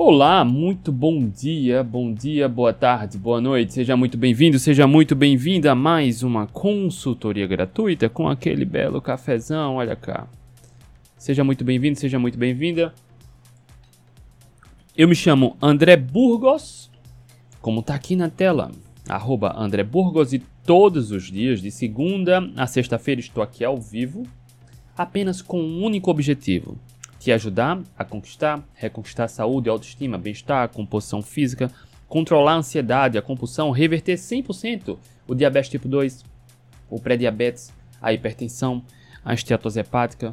Olá, muito bom dia, bom dia, boa tarde, boa noite, seja muito bem-vindo, seja muito bem-vinda a mais uma consultoria gratuita com aquele belo cafezão, olha cá. Seja muito bem-vindo, seja muito bem-vinda. Eu me chamo André Burgos, como tá aqui na tela, arroba André Burgos e todos os dias, de segunda a sexta-feira, estou aqui ao vivo, apenas com um único objetivo, te ajudar a conquistar, reconquistar a saúde, autoestima, bem-estar, composição física, controlar a ansiedade, a compulsão, reverter 100% o diabetes tipo 2, o pré-diabetes, a hipertensão, a esteatose hepática.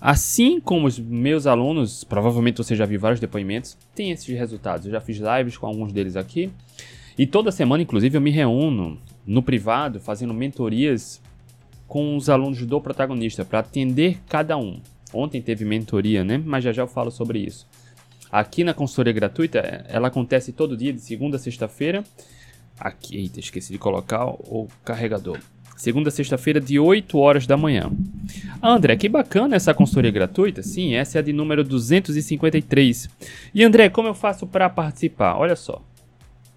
Assim como os meus alunos, provavelmente você já viu vários depoimentos, tem esses resultados. Eu já fiz lives com alguns deles aqui. E toda semana, inclusive, eu me reúno no privado, fazendo mentorias com os alunos do protagonista, para atender cada um. Ontem teve mentoria, né? Mas já já eu falo sobre isso. Aqui na consultoria gratuita, ela acontece todo dia, de segunda a sexta-feira. Aqui, eita, esqueci de colocar o carregador. Segunda a sexta-feira, de 8 horas da manhã. André, que bacana essa consultoria gratuita. Sim, essa é a de número 253. E André, como eu faço para participar? Olha só.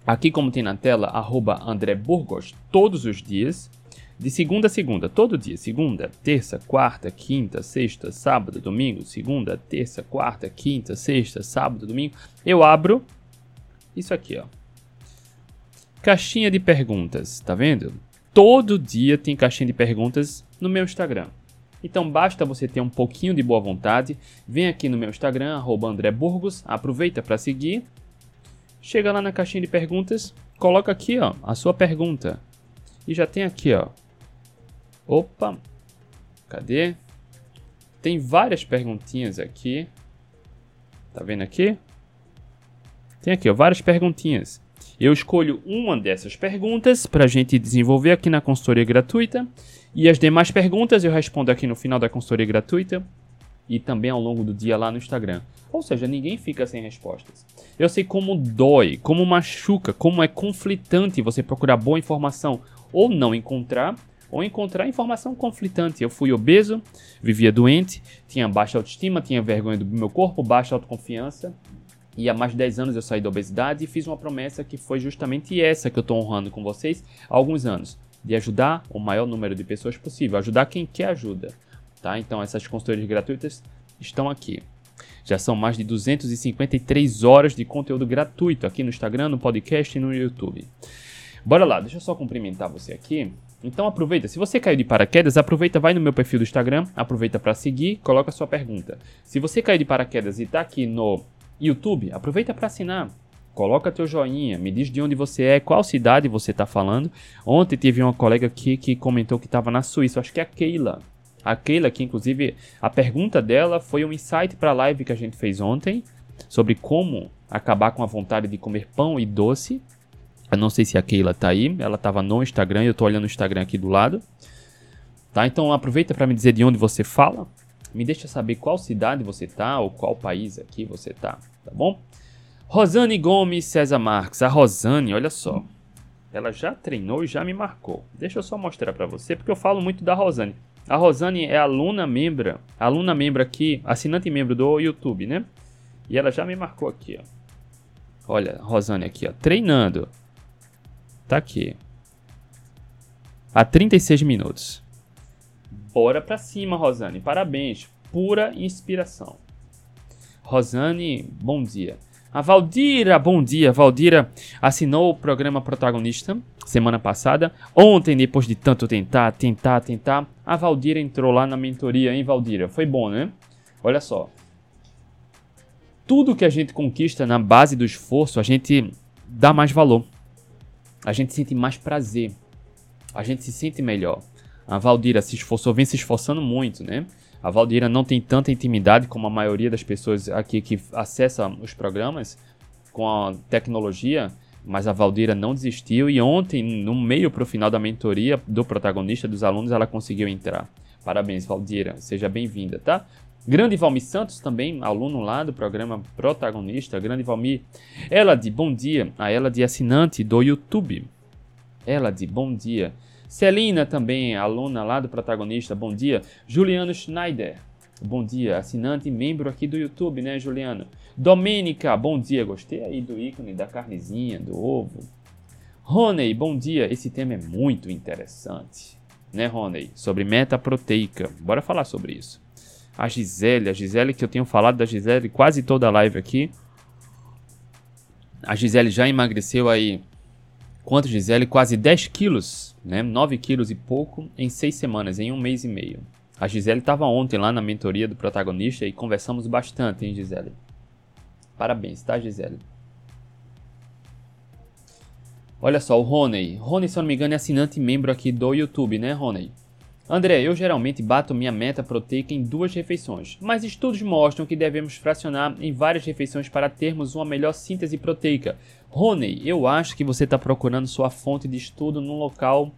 Aqui, como tem na tela, arroba André Burgos, todos os dias de segunda a segunda, todo dia. Segunda, terça, quarta, quinta, sexta, sábado, domingo. Segunda, terça, quarta, quinta, sexta, sábado, domingo. Eu abro isso aqui, ó. Caixinha de perguntas, tá vendo? Todo dia tem caixinha de perguntas no meu Instagram. Então basta você ter um pouquinho de boa vontade, vem aqui no meu Instagram, arroba André Burgos, aproveita para seguir, chega lá na caixinha de perguntas, coloca aqui ó, a sua pergunta. E já tem aqui ó, Opa! Cadê? Tem várias perguntinhas aqui. Tá vendo aqui? Tem aqui, ó, várias perguntinhas. Eu escolho uma dessas perguntas para a gente desenvolver aqui na consultoria gratuita. E as demais perguntas eu respondo aqui no final da consultoria gratuita e também ao longo do dia lá no Instagram. Ou seja, ninguém fica sem respostas. Eu sei como dói, como machuca, como é conflitante você procurar boa informação ou não encontrar ou encontrar informação conflitante. Eu fui obeso, vivia doente, tinha baixa autoestima, tinha vergonha do meu corpo, baixa autoconfiança. E há mais de 10 anos eu saí da obesidade e fiz uma promessa que foi justamente essa que eu estou honrando com vocês há alguns anos. De ajudar o maior número de pessoas possível, ajudar quem quer ajuda. Tá? Então essas consultorias gratuitas estão aqui. Já são mais de 253 horas de conteúdo gratuito aqui no Instagram, no podcast e no YouTube. Bora lá, deixa eu só cumprimentar você aqui. Então aproveita, se você caiu de paraquedas, aproveita, vai no meu perfil do Instagram, aproveita para seguir, coloca sua pergunta. Se você caiu de paraquedas e está aqui no YouTube, aproveita para assinar. Coloca teu joinha, me diz de onde você é, qual cidade você está falando. Ontem teve uma colega aqui que comentou que estava na Suíça, acho que é a Keila. A Keila, que inclusive a pergunta dela foi um insight para a live que a gente fez ontem sobre como acabar com a vontade de comer pão e doce. Eu não sei se a Keila tá aí, ela tava no Instagram, eu tô olhando o Instagram aqui do lado. Tá? Então aproveita para me dizer de onde você fala. Me deixa saber qual cidade você tá ou qual país aqui você tá, tá bom? Rosane Gomes César Marques. A Rosane, olha só. Ela já treinou e já me marcou. Deixa eu só mostrar para você, porque eu falo muito da Rosane. A Rosane é aluna membra, aluna membro aqui, assinante membro do YouTube, né? E ela já me marcou aqui, ó. Olha, Rosane aqui, ó, treinando. Tá aqui. Há 36 minutos. Bora pra cima, Rosane. Parabéns. Pura inspiração. Rosane, bom dia. A Valdira, bom dia. Valdira assinou o programa Protagonista semana passada. Ontem, depois de tanto tentar, tentar, tentar, a Valdira entrou lá na mentoria, hein, Valdira? Foi bom, né? Olha só. Tudo que a gente conquista na base do esforço, a gente dá mais valor a gente sente mais prazer, a gente se sente melhor. A Valdira se esforçou, vem se esforçando muito, né? A Valdira não tem tanta intimidade como a maioria das pessoas aqui que acessa os programas com a tecnologia, mas a Valdira não desistiu e ontem, no meio para o final da mentoria do protagonista dos alunos, ela conseguiu entrar. Parabéns, Valdira, seja bem-vinda, tá? Grande Valmir Santos, também aluno lá do programa Protagonista. Grande Valmir. Ela de bom dia. A ela de assinante do YouTube. Ela de bom dia. Celina também, aluna lá do Protagonista. Bom dia. Juliano Schneider. bom dia. Assinante e membro aqui do YouTube, né, Juliano? Domênica, bom dia. Gostei aí do ícone da carnezinha, do ovo. Rony, bom dia. Esse tema é muito interessante, né, Rony? Sobre meta proteica. Bora falar sobre isso. A Gisele, a Gisele que eu tenho falado da Gisele quase toda a live aqui. A Gisele já emagreceu aí. Quanto, Gisele? Quase 10 quilos, né? 9 quilos e pouco em 6 semanas, em um mês e meio. A Gisele estava ontem lá na mentoria do protagonista e conversamos bastante, hein, Gisele? Parabéns, tá, Gisele? Olha só, o Rony. Rony, se eu não me engano, é assinante membro aqui do YouTube, né, Rony? André, eu geralmente bato minha meta proteica em duas refeições, mas estudos mostram que devemos fracionar em várias refeições para termos uma melhor síntese proteica. Rony, eu acho que você está procurando sua fonte de estudo num local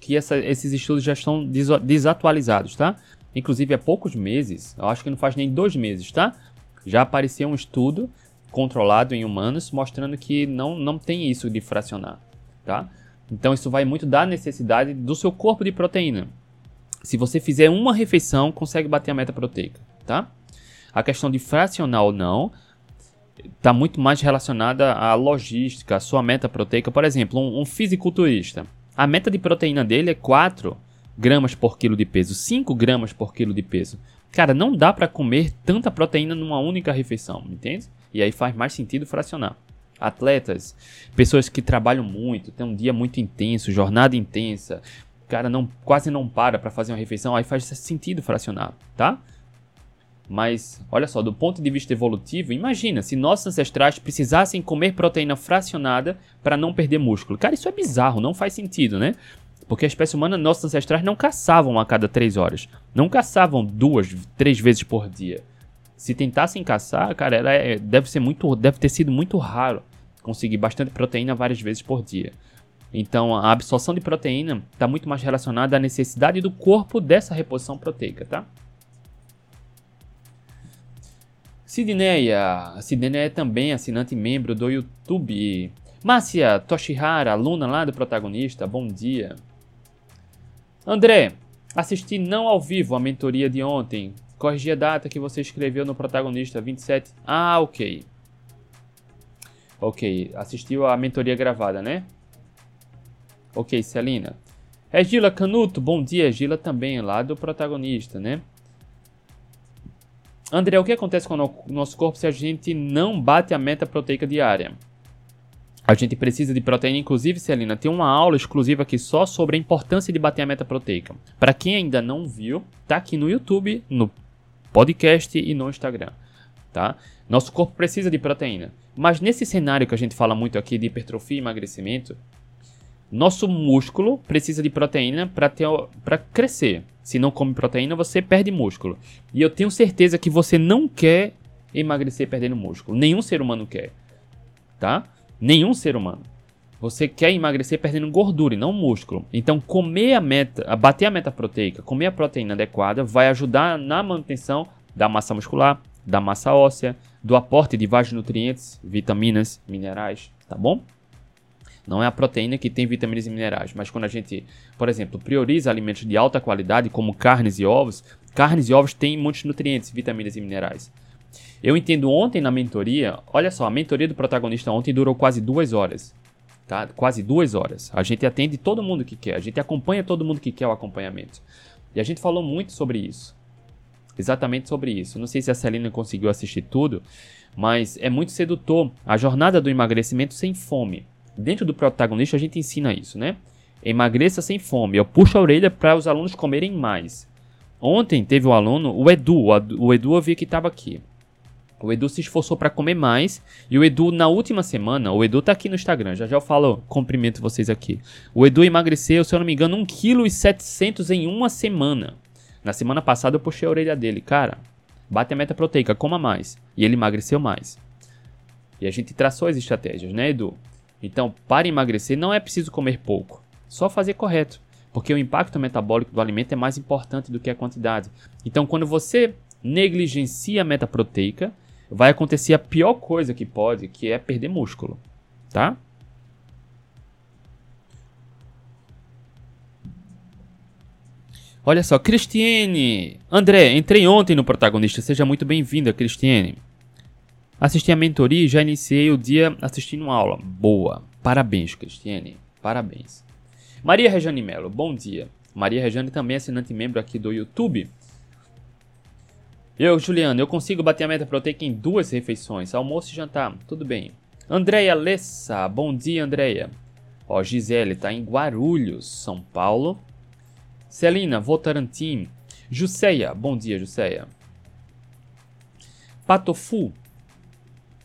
que essa, esses estudos já estão desatualizados, tá? Inclusive há poucos meses, eu acho que não faz nem dois meses, tá? Já apareceu um estudo controlado em humanos mostrando que não, não tem isso de fracionar, tá? Então isso vai muito da necessidade do seu corpo de proteína. Se você fizer uma refeição, consegue bater a meta proteica, tá? A questão de fracionar ou não está muito mais relacionada à logística, à sua meta proteica. Por exemplo, um, um fisiculturista, a meta de proteína dele é 4 gramas por quilo de peso, 5 gramas por quilo de peso. Cara, não dá para comer tanta proteína numa única refeição, entende? E aí faz mais sentido fracionar. Atletas, pessoas que trabalham muito, têm um dia muito intenso, jornada intensa, cara não quase não para para fazer uma refeição, aí faz sentido fracionar, tá? Mas, olha só, do ponto de vista evolutivo, imagina se nossos ancestrais precisassem comer proteína fracionada para não perder músculo. Cara, isso é bizarro, não faz sentido, né? Porque a espécie humana, nossos ancestrais não caçavam a cada três horas. Não caçavam duas, três vezes por dia. Se tentassem caçar, cara, era, é, deve, ser muito, deve ter sido muito raro conseguir bastante proteína várias vezes por dia. Então, a absorção de proteína está muito mais relacionada à necessidade do corpo dessa reposição proteica, tá? Sidneia. Sidneia é também assinante membro do YouTube. Márcia Toshihara, aluna lá do protagonista, bom dia. André, assisti não ao vivo a mentoria de ontem. Corrigi a data que você escreveu no protagonista, 27. Ah, ok. Ok, assistiu a mentoria gravada, né? Ok, Celina. É Gila Canuto, bom dia. Gila também, lá do protagonista, né? André, o que acontece com o nosso corpo se a gente não bate a meta proteica diária? A gente precisa de proteína, inclusive, Celina, tem uma aula exclusiva aqui só sobre a importância de bater a meta proteica. Para quem ainda não viu, tá aqui no YouTube, no podcast e no Instagram, tá? Nosso corpo precisa de proteína. Mas nesse cenário que a gente fala muito aqui de hipertrofia e emagrecimento, nosso músculo precisa de proteína para crescer. Se não come proteína, você perde músculo. E eu tenho certeza que você não quer emagrecer perdendo músculo. Nenhum ser humano quer. Tá? Nenhum ser humano. Você quer emagrecer perdendo gordura e não músculo. Então, comer a meta, bater a meta proteica, comer a proteína adequada, vai ajudar na manutenção da massa muscular, da massa óssea, do aporte de vários nutrientes, vitaminas, minerais, tá bom? Não é a proteína que tem vitaminas e minerais, mas quando a gente, por exemplo, prioriza alimentos de alta qualidade, como carnes e ovos, carnes e ovos têm muitos nutrientes, vitaminas e minerais. Eu entendo ontem na mentoria, olha só, a mentoria do protagonista ontem durou quase duas horas. Tá? Quase duas horas. A gente atende todo mundo que quer, a gente acompanha todo mundo que quer o acompanhamento. E a gente falou muito sobre isso. Exatamente sobre isso. Não sei se a Celina conseguiu assistir tudo, mas é muito sedutor a jornada do emagrecimento sem fome. Dentro do protagonista a gente ensina isso, né? Emagreça sem fome. Eu puxo a orelha para os alunos comerem mais. Ontem teve um aluno, o Edu, o Edu eu vi que estava aqui. O Edu se esforçou para comer mais. E o Edu, na última semana, o Edu tá aqui no Instagram, já já eu falo, cumprimento vocês aqui. O Edu emagreceu, se eu não me engano, 1,7 kg em uma semana. Na semana passada eu puxei a orelha dele. Cara, bate a meta proteica, coma mais. E ele emagreceu mais. E a gente traçou as estratégias, né, Edu? Então, para emagrecer não é preciso comer pouco, só fazer correto, porque o impacto metabólico do alimento é mais importante do que a quantidade. Então, quando você negligencia a meta proteica, vai acontecer a pior coisa que pode, que é perder músculo, tá? Olha só, Cristiane! André, entrei ontem no protagonista. Seja muito bem-vinda, Cristiane. Assisti a mentoria e já iniciei o dia assistindo aula. Boa. Parabéns, Cristiane. Parabéns. Maria Rejane Melo, bom dia. Maria Rejane também é assinante membro aqui do YouTube. Eu, Juliano, eu consigo bater a meta proteica em duas refeições, almoço e jantar. Tudo bem. Andréia Lessa, bom dia, Andréia. Ó, Gisele tá em Guarulhos, São Paulo. Celina Votarantim. Juseia, bom dia, Juseia. Patofu.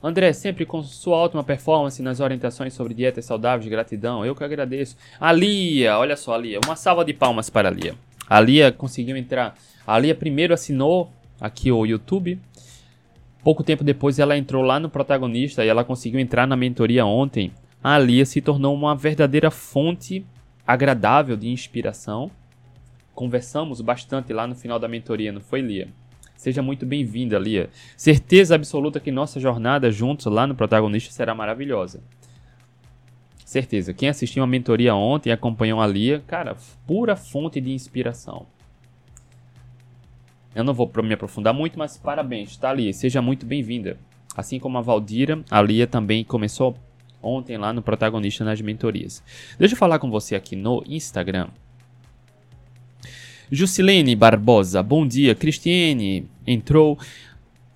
André, sempre com sua ótima performance nas orientações sobre dietas saudáveis, gratidão. Eu que agradeço. A Lia, olha só, a Lia. Uma salva de palmas para a Lia. A Lia conseguiu entrar. A Lia primeiro assinou aqui o YouTube. Pouco tempo depois ela entrou lá no protagonista e ela conseguiu entrar na mentoria ontem. A Lia se tornou uma verdadeira fonte agradável de inspiração conversamos bastante lá no final da mentoria, não foi, Lia? Seja muito bem-vinda, Lia. Certeza absoluta que nossa jornada juntos lá no protagonista será maravilhosa. Certeza. Quem assistiu a mentoria ontem e acompanhou a Lia, cara, pura fonte de inspiração. Eu não vou me aprofundar muito, mas parabéns, tá, Lia? Seja muito bem-vinda. Assim como a Valdira, a Lia também começou ontem lá no protagonista nas mentorias. Deixa eu falar com você aqui no Instagram. Jusilene Barbosa, bom dia. Cristiane entrou.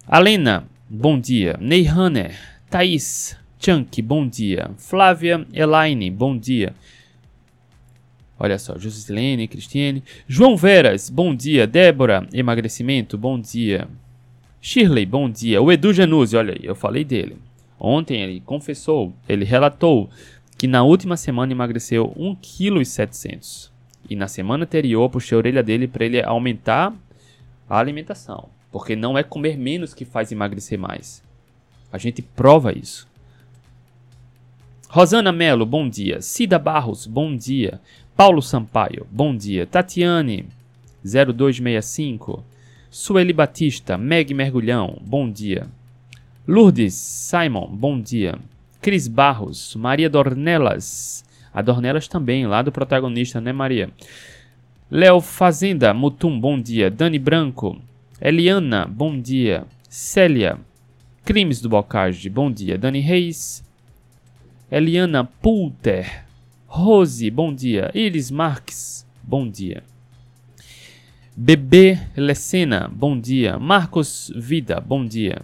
Alena, bom dia. Ney Hanner, Thaís, Chunk, bom dia. Flávia Elaine, bom dia. Olha só, Jusilene, Cristiane. João Veras, bom dia. Débora, emagrecimento, bom dia. Shirley, bom dia. O Edu Januzzi, olha aí, eu falei dele. Ontem ele confessou, ele relatou que na última semana emagreceu 1,7 kg. E na semana anterior puxei a orelha dele para ele aumentar a alimentação. Porque não é comer menos que faz emagrecer mais. A gente prova isso. Rosana Melo, bom dia. Cida Barros, bom dia. Paulo Sampaio, bom dia. Tatiane, 0265. Sueli Batista, Meg Mergulhão, bom dia. Lourdes Simon, bom dia. Cris Barros, Maria Dornelas, a Dornelas também, lá do protagonista, né, Maria? Léo Fazenda, Mutum, bom dia. Dani Branco, Eliana, bom dia. Célia, Crimes do Bocage, bom dia. Dani Reis, Eliana Pulter, Rose, bom dia. Iris Marques, bom dia. Bebê Lecena, bom dia. Marcos Vida, bom dia.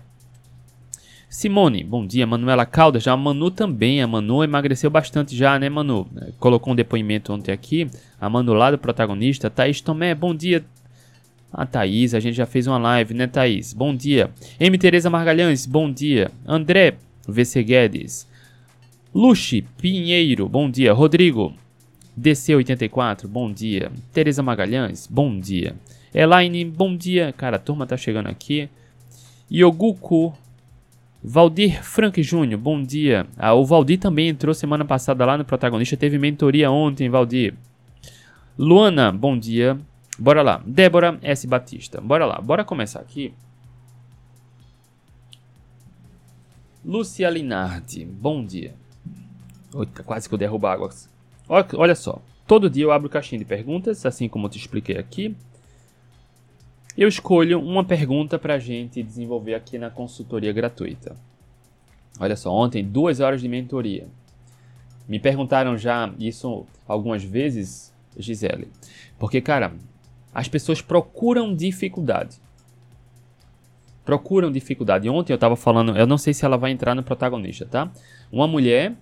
Simone, bom dia. Manuela Caldas, já a Manu também. A Manu emagreceu bastante já, né, Manu? Colocou um depoimento ontem aqui. A Manu lá do protagonista. Thaís Tomé, bom dia. A Thaís, a gente já fez uma live, né, Thaís? Bom dia. M. Tereza Margalhães, bom dia. André VC Guedes. Luxi Pinheiro, bom dia. Rodrigo DC84, bom dia. Tereza Magalhães, bom dia. Elaine, bom dia. Cara, a turma tá chegando aqui. Yoguku Valdir Frank Júnior, bom dia. Ah, o Valdir também entrou semana passada lá no protagonista, teve mentoria ontem, Valdir. Luana, bom dia. Bora lá. Débora S. Batista, bora lá. Bora começar aqui. Lúcia Linardi, bom dia. Oita, quase que eu derrubo água. Olha só, todo dia eu abro caixinha de perguntas, assim como eu te expliquei aqui eu escolho uma pergunta para a gente desenvolver aqui na consultoria gratuita. Olha só, ontem, duas horas de mentoria. Me perguntaram já isso algumas vezes, Gisele. Porque, cara, as pessoas procuram dificuldade. Procuram dificuldade. Ontem eu estava falando, eu não sei se ela vai entrar no protagonista, tá? Uma mulher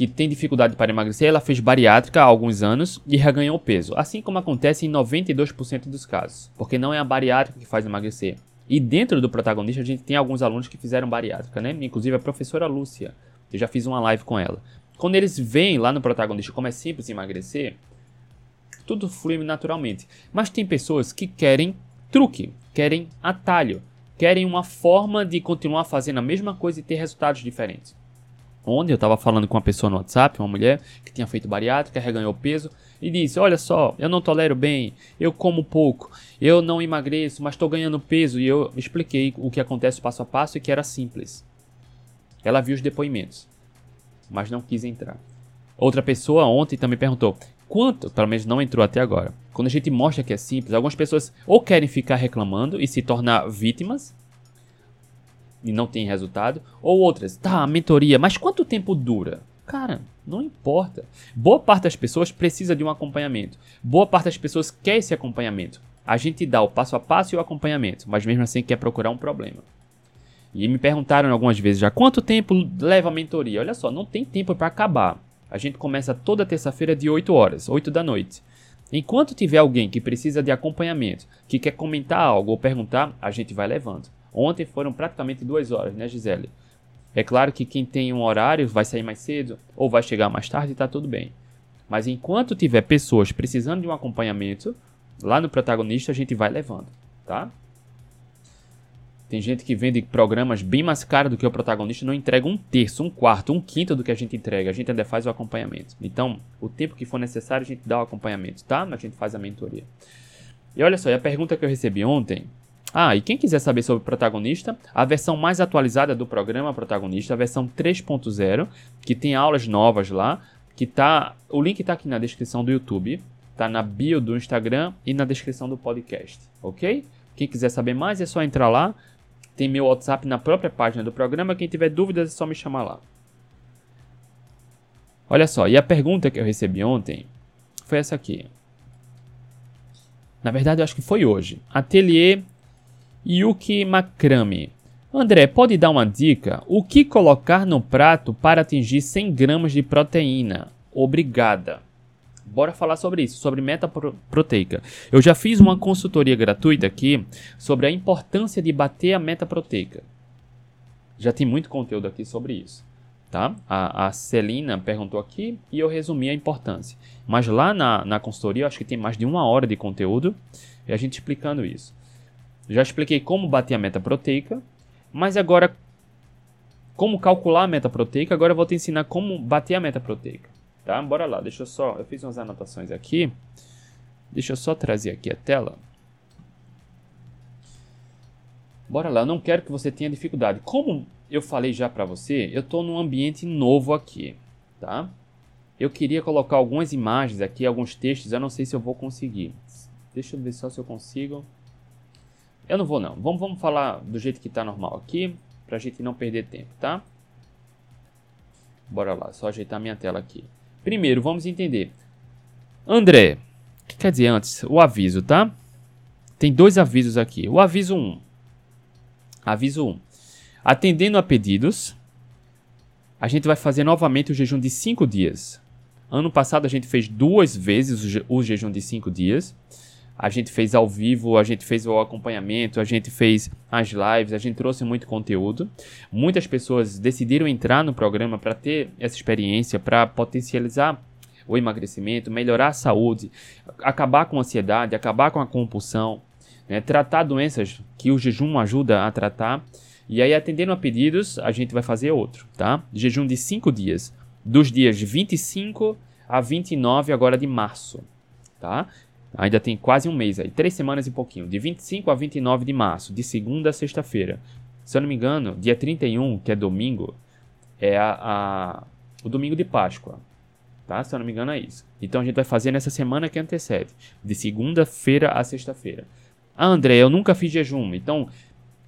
que tem dificuldade para emagrecer, ela fez bariátrica há alguns anos e reganhou peso, assim como acontece em 92% dos casos, porque não é a bariátrica que faz emagrecer. E dentro do protagonista a gente tem alguns alunos que fizeram bariátrica, né? Inclusive a professora Lúcia, eu já fiz uma live com ela. Quando eles veem lá no protagonista como é simples emagrecer, tudo flui naturalmente. Mas tem pessoas que querem truque, querem atalho, querem uma forma de continuar fazendo a mesma coisa e ter resultados diferentes. Ontem eu estava falando com uma pessoa no WhatsApp, uma mulher que tinha feito bariátrica, reganhou peso e disse: Olha só, eu não tolero bem, eu como pouco, eu não emagreço, mas estou ganhando peso. E eu expliquei o que acontece passo a passo e que era simples. Ela viu os depoimentos, mas não quis entrar. Outra pessoa ontem também perguntou: quanto, pelo menos não entrou até agora. Quando a gente mostra que é simples, algumas pessoas ou querem ficar reclamando e se tornar vítimas e não tem resultado, ou outras, tá, mentoria, mas quanto tempo dura? Cara, não importa. Boa parte das pessoas precisa de um acompanhamento. Boa parte das pessoas quer esse acompanhamento. A gente dá o passo a passo e o acompanhamento, mas mesmo assim quer procurar um problema. E me perguntaram algumas vezes já quanto tempo leva a mentoria. Olha só, não tem tempo para acabar. A gente começa toda terça-feira de 8 horas, 8 da noite. Enquanto tiver alguém que precisa de acompanhamento, que quer comentar algo ou perguntar, a gente vai levando. Ontem foram praticamente duas horas, né, Gisele? É claro que quem tem um horário vai sair mais cedo ou vai chegar mais tarde e tá tudo bem. Mas enquanto tiver pessoas precisando de um acompanhamento, lá no protagonista a gente vai levando, tá? Tem gente que vende programas bem mais caros do que o protagonista, não entrega um terço, um quarto, um quinto do que a gente entrega. A gente ainda faz o acompanhamento. Então, o tempo que for necessário, a gente dá o acompanhamento, tá? A gente faz a mentoria. E olha só, a pergunta que eu recebi ontem. Ah, e quem quiser saber sobre o protagonista, a versão mais atualizada do programa protagonista, a versão 3.0, que tem aulas novas lá, que tá, o link está aqui na descrição do YouTube, tá na bio do Instagram e na descrição do podcast, ok? Quem quiser saber mais é só entrar lá, tem meu WhatsApp na própria página do programa. Quem tiver dúvidas é só me chamar lá. Olha só, e a pergunta que eu recebi ontem foi essa aqui. Na verdade, eu acho que foi hoje. Atelier Yuki Makrami. André, pode dar uma dica? O que colocar no prato para atingir 100 gramas de proteína? Obrigada. Bora falar sobre isso, sobre meta proteica. Eu já fiz uma consultoria gratuita aqui sobre a importância de bater a meta proteica. Já tem muito conteúdo aqui sobre isso. Tá? A, a Celina perguntou aqui e eu resumi a importância. Mas lá na, na consultoria, eu acho que tem mais de uma hora de conteúdo e a gente explicando isso. Já expliquei como bater a meta proteica, mas agora, como calcular a meta proteica, agora eu vou te ensinar como bater a meta proteica. Tá? Bora lá, deixa eu só. Eu fiz umas anotações aqui. Deixa eu só trazer aqui a tela. Bora lá, eu não quero que você tenha dificuldade. Como eu falei já para você, eu estou num ambiente novo aqui, tá? Eu queria colocar algumas imagens aqui, alguns textos, eu não sei se eu vou conseguir. Deixa eu ver só se eu consigo. Eu não vou não. Vamos, vamos falar do jeito que está normal aqui, para a gente não perder tempo, tá? Bora lá, só ajeitar minha tela aqui. Primeiro, vamos entender. André, o que quer dizer antes? O aviso, tá? Tem dois avisos aqui. O aviso 1. Aviso 1. Atendendo a pedidos, a gente vai fazer novamente o jejum de 5 dias. Ano passado a gente fez duas vezes o, je o jejum de 5 dias. A gente fez ao vivo, a gente fez o acompanhamento, a gente fez as lives, a gente trouxe muito conteúdo. Muitas pessoas decidiram entrar no programa para ter essa experiência, para potencializar o emagrecimento, melhorar a saúde, acabar com a ansiedade, acabar com a compulsão, né? tratar doenças que o jejum ajuda a tratar. E aí, atendendo a pedidos, a gente vai fazer outro, tá? Jejum de 5 dias, dos dias 25 a 29 agora de março, tá? Ainda tem quase um mês aí, três semanas e pouquinho, de 25 a 29 de março, de segunda a sexta-feira. Se eu não me engano, dia 31, que é domingo, é a, a, o domingo de Páscoa. Tá? Se eu não me engano, é isso. Então a gente vai fazer nessa semana que antecede, de segunda-feira a sexta-feira. Ah, André, eu nunca fiz jejum. Então,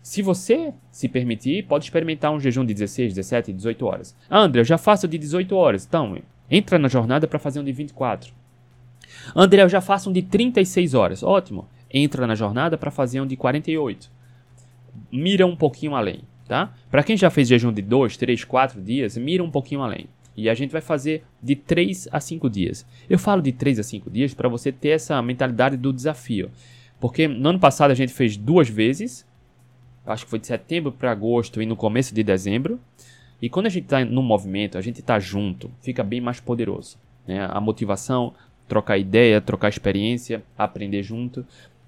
se você se permitir, pode experimentar um jejum de 16, 17, 18 horas. Ah, André, eu já faço de 18 horas. Então, entra na jornada para fazer um de 24. André, eu já faço um de 36 horas. Ótimo. Entra na jornada para fazer um de 48. Mira um pouquinho além, tá? Para quem já fez jejum de 2, 3, 4 dias, mira um pouquinho além. E a gente vai fazer de 3 a 5 dias. Eu falo de 3 a 5 dias para você ter essa mentalidade do desafio. Porque no ano passado a gente fez duas vezes. Acho que foi de setembro para agosto e no começo de dezembro. E quando a gente está no movimento, a gente está junto, fica bem mais poderoso. Né? A motivação, trocar ideia, trocar experiência, aprender junto.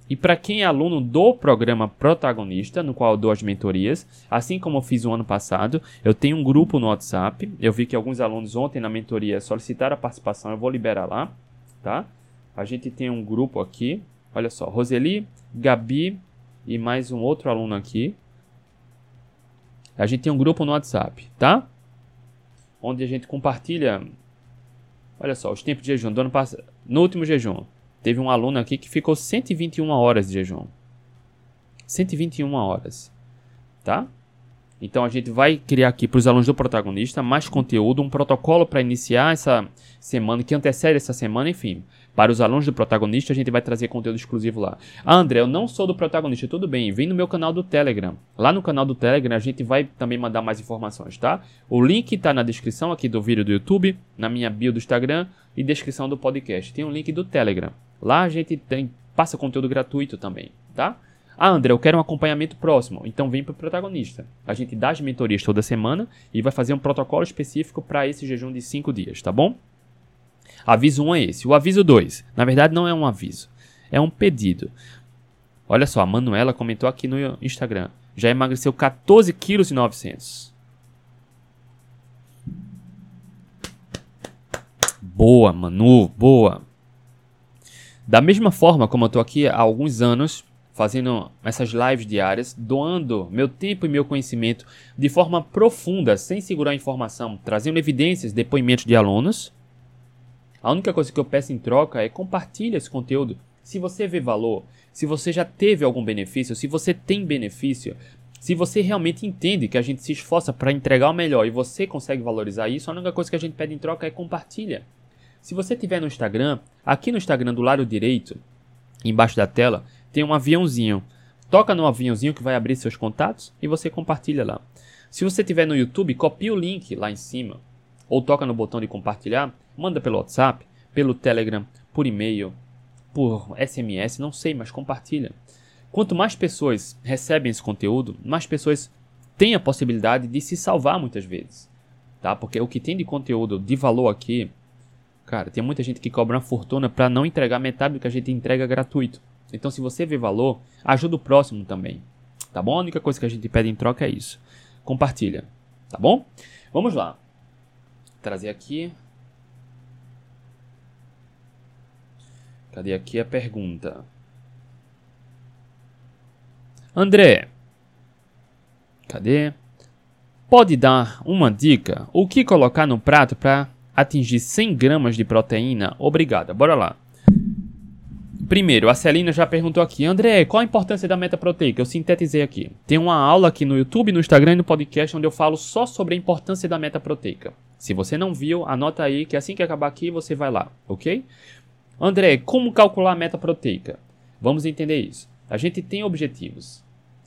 E para quem é aluno do programa Protagonista, no qual eu dou as mentorias, assim como eu fiz o ano passado, eu tenho um grupo no WhatsApp. Eu vi que alguns alunos ontem na mentoria solicitaram a participação, eu vou liberar lá, tá? A gente tem um grupo aqui, olha só, Roseli, Gabi e mais um outro aluno aqui. A gente tem um grupo no WhatsApp, tá? Onde a gente compartilha Olha só, os tempos de jejum do ano passado. No último jejum, teve um aluno aqui que ficou 121 horas de jejum. 121 horas. Tá? Então a gente vai criar aqui para os alunos do protagonista mais conteúdo, um protocolo para iniciar essa semana, que antecede essa semana, enfim. Para os alunos do protagonista, a gente vai trazer conteúdo exclusivo lá. Ah, André, eu não sou do protagonista, tudo bem, vem no meu canal do Telegram. Lá no canal do Telegram a gente vai também mandar mais informações, tá? O link está na descrição aqui do vídeo do YouTube, na minha bio do Instagram e descrição do podcast. Tem um link do Telegram. Lá a gente tem, passa conteúdo gratuito também, tá? Ah, André, eu quero um acompanhamento próximo. Então vem para o protagonista. A gente dá as mentorias toda semana e vai fazer um protocolo específico para esse jejum de 5 dias, tá bom? Aviso 1 um é esse. O aviso 2, na verdade não é um aviso, é um pedido. Olha só, a Manuela comentou aqui no Instagram. Já emagreceu 14 quilos e 900. Boa, Manu, boa. Da mesma forma como eu estou aqui há alguns anos fazendo essas lives diárias, doando meu tempo e meu conhecimento de forma profunda, sem segurar informação, trazendo evidências, depoimentos de alunos. A única coisa que eu peço em troca é compartilhe esse conteúdo. Se você vê valor, se você já teve algum benefício, se você tem benefício, se você realmente entende que a gente se esforça para entregar o melhor e você consegue valorizar isso, a única coisa que a gente pede em troca é compartilha. Se você tiver no Instagram, aqui no Instagram do lado direito, embaixo da tela, tem um aviãozinho. Toca no aviãozinho que vai abrir seus contatos e você compartilha lá. Se você tiver no YouTube, copia o link lá em cima ou toca no botão de compartilhar, manda pelo WhatsApp, pelo Telegram, por e-mail, por SMS, não sei, mas compartilha. Quanto mais pessoas recebem esse conteúdo, mais pessoas têm a possibilidade de se salvar muitas vezes, tá? Porque o que tem de conteúdo de valor aqui, cara, tem muita gente que cobra uma fortuna para não entregar metade do que a gente entrega gratuito. Então, se você vê valor, ajuda o próximo também. Tá bom? A única coisa que a gente pede em troca é isso. Compartilha. Tá bom? Vamos lá. Trazer aqui. Cadê aqui a pergunta? André. Cadê? Pode dar uma dica? O que colocar no prato para atingir 100 gramas de proteína? Obrigada. Bora lá. Primeiro, a Celina já perguntou aqui, André, qual a importância da meta proteica? Eu sintetizei aqui. Tem uma aula aqui no YouTube, no Instagram e no podcast onde eu falo só sobre a importância da meta proteica. Se você não viu, anota aí que assim que acabar aqui você vai lá, ok? André, como calcular a meta proteica? Vamos entender isso. A gente tem objetivos,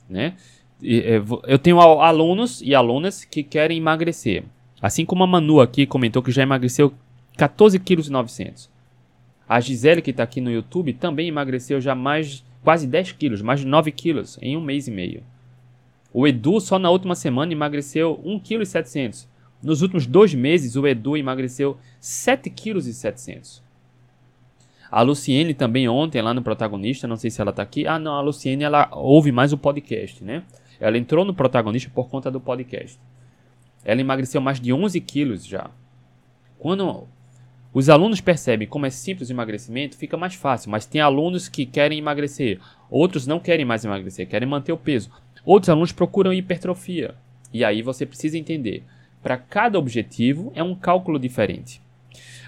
né? É, eu tenho alunos e alunas que querem emagrecer. Assim como a Manu aqui comentou que já emagreceu 14,9 kg. A Gisele, que está aqui no YouTube, também emagreceu já mais quase 10 quilos, mais de 9 quilos em um mês e meio. O Edu, só na última semana, emagreceu 1,7 kg. Nos últimos dois meses, o Edu emagreceu 7,7 kg. A Luciene também ontem, lá no protagonista, não sei se ela está aqui. Ah, não, a Luciene, ela ouve mais o podcast, né? Ela entrou no protagonista por conta do podcast. Ela emagreceu mais de 11 quilos já. Quando os alunos percebem como é simples o emagrecimento, fica mais fácil, mas tem alunos que querem emagrecer, outros não querem mais emagrecer, querem manter o peso. Outros alunos procuram hipertrofia. E aí você precisa entender, para cada objetivo é um cálculo diferente.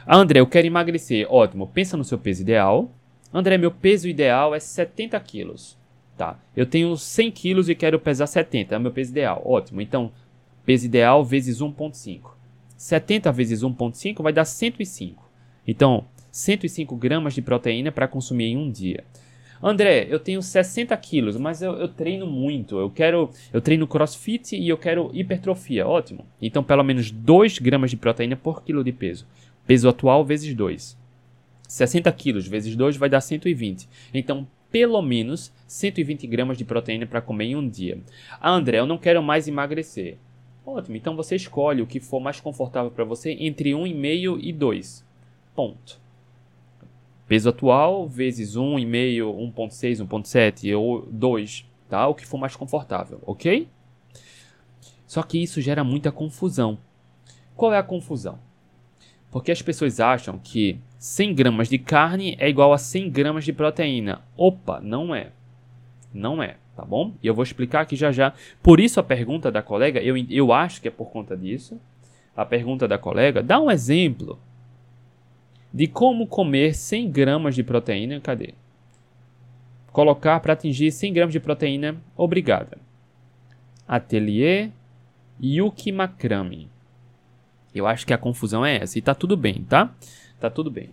André, eu quero emagrecer. Ótimo, pensa no seu peso ideal. André, meu peso ideal é 70 quilos. Tá, eu tenho 100 quilos e quero pesar 70, é o meu peso ideal. Ótimo, então peso ideal vezes 1.5. 70 vezes 1,5 vai dar 105. Então, 105 gramas de proteína para consumir em um dia. André, eu tenho 60 quilos, mas eu, eu, treino muito. Eu quero, eu treino crossfit e eu quero hipertrofia. Ótimo. Então, pelo menos 2 gramas de proteína por quilo de peso. Peso atual vezes 2. 60 quilos vezes 2 vai dar 120. Então, pelo menos 120 gramas de proteína para comer em um dia. Ah, André, eu não quero mais emagrecer. Ótimo, então você escolhe o que for mais confortável para você entre 1,5 e 2. Ponto. Peso atual vezes 1,5, 1,6, 1,7 ou 2, tá? O que for mais confortável, ok? Só que isso gera muita confusão. Qual é a confusão? Porque as pessoas acham que 100 gramas de carne é igual a 100 gramas de proteína. Opa, não é. Não é tá bom? E eu vou explicar aqui já já. Por isso a pergunta da colega, eu, eu acho que é por conta disso. A pergunta da colega, dá um exemplo. de como comer 100 gramas de proteína. Cadê? Colocar para atingir 100 gramas de proteína. Obrigada. Atelier Yuki Makrami. Eu acho que a confusão é essa. E tá tudo bem, tá? Tá tudo bem.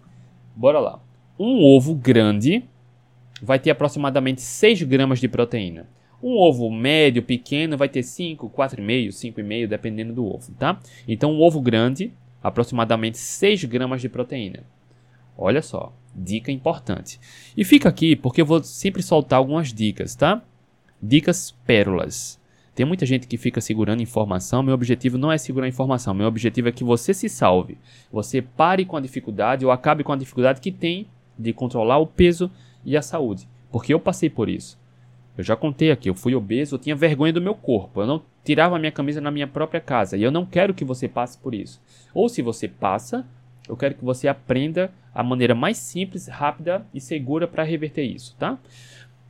Bora lá. Um ovo grande vai ter aproximadamente 6 gramas de proteína. Um ovo médio, pequeno, vai ter 5, 4,5, 5,5, dependendo do ovo, tá? Então, um ovo grande, aproximadamente 6 gramas de proteína. Olha só, dica importante. E fica aqui porque eu vou sempre soltar algumas dicas, tá? Dicas pérolas. Tem muita gente que fica segurando informação. Meu objetivo não é segurar informação. Meu objetivo é que você se salve. Você pare com a dificuldade ou acabe com a dificuldade que tem de controlar o peso e a saúde. Porque eu passei por isso. Eu já contei aqui, eu fui obeso, eu tinha vergonha do meu corpo. Eu não tirava a minha camisa na minha própria casa. E eu não quero que você passe por isso. Ou se você passa, eu quero que você aprenda a maneira mais simples, rápida e segura para reverter isso, tá?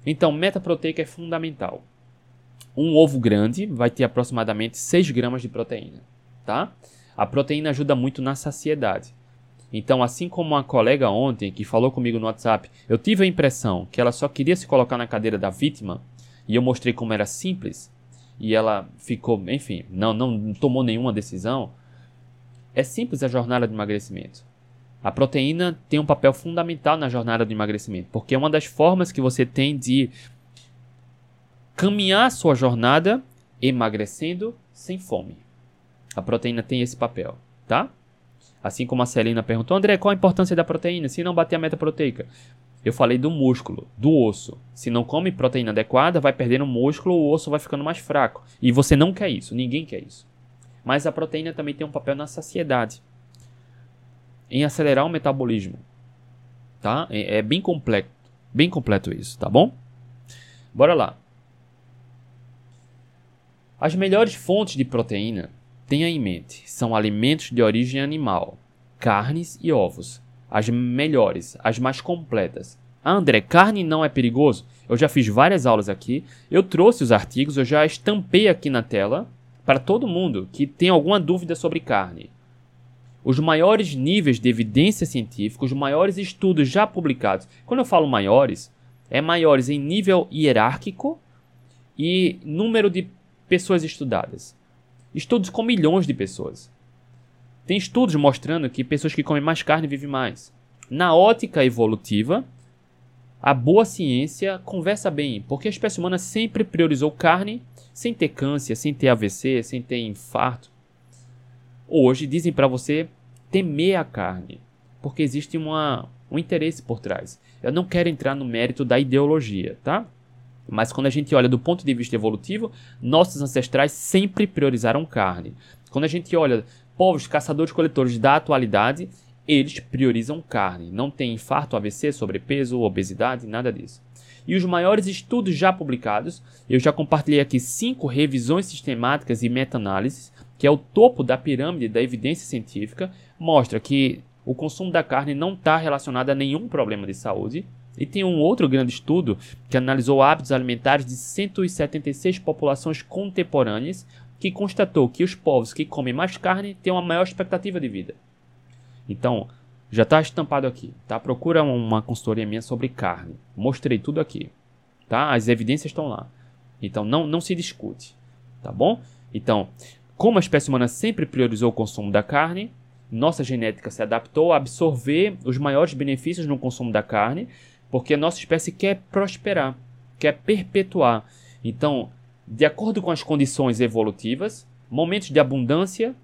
Então, meta proteica é fundamental. Um ovo grande vai ter aproximadamente 6 gramas de proteína, tá? A proteína ajuda muito na saciedade. Então, assim como uma colega ontem que falou comigo no WhatsApp, eu tive a impressão que ela só queria se colocar na cadeira da vítima e eu mostrei como era simples e ela ficou, enfim, não, não tomou nenhuma decisão. É simples a jornada de emagrecimento. A proteína tem um papel fundamental na jornada de emagrecimento, porque é uma das formas que você tem de caminhar sua jornada emagrecendo sem fome. A proteína tem esse papel, tá? Assim como a Celina perguntou, André, qual a importância da proteína se não bater a meta proteica? Eu falei do músculo, do osso. Se não come proteína adequada, vai perdendo músculo, o osso vai ficando mais fraco. E você não quer isso, ninguém quer isso. Mas a proteína também tem um papel na saciedade, em acelerar o metabolismo. Tá? É, é bem completo, bem completo isso, tá bom? Bora lá. As melhores fontes de proteína Tenha em mente, são alimentos de origem animal, carnes e ovos. As melhores, as mais completas. Ah, André, carne não é perigoso? Eu já fiz várias aulas aqui, eu trouxe os artigos, eu já estampei aqui na tela para todo mundo que tem alguma dúvida sobre carne. Os maiores níveis de evidência científica, os maiores estudos já publicados. Quando eu falo maiores, é maiores em nível hierárquico e número de pessoas estudadas. Estudos com milhões de pessoas. Tem estudos mostrando que pessoas que comem mais carne vivem mais. Na ótica evolutiva, a boa ciência conversa bem, porque a espécie humana sempre priorizou carne sem ter câncer, sem ter AVC, sem ter infarto. Hoje dizem para você temer a carne, porque existe uma, um interesse por trás. Eu não quero entrar no mérito da ideologia, tá? Mas quando a gente olha do ponto de vista evolutivo, nossos ancestrais sempre priorizaram carne. Quando a gente olha povos caçadores-coletores da atualidade, eles priorizam carne. Não tem infarto, AVC, sobrepeso, obesidade, nada disso. E os maiores estudos já publicados, eu já compartilhei aqui cinco revisões sistemáticas e meta-análises, que é o topo da pirâmide da evidência científica, mostra que o consumo da carne não está relacionado a nenhum problema de saúde, e tem um outro grande estudo que analisou hábitos alimentares de 176 populações contemporâneas, que constatou que os povos que comem mais carne têm uma maior expectativa de vida. Então, já está estampado aqui, tá? Procura uma consultoria minha sobre carne. Mostrei tudo aqui, tá? As evidências estão lá. Então, não, não se discute, tá bom? Então, como a espécie humana sempre priorizou o consumo da carne, nossa genética se adaptou a absorver os maiores benefícios no consumo da carne porque a nossa espécie quer prosperar, quer perpetuar. Então, de acordo com as condições evolutivas, momentos de abundância,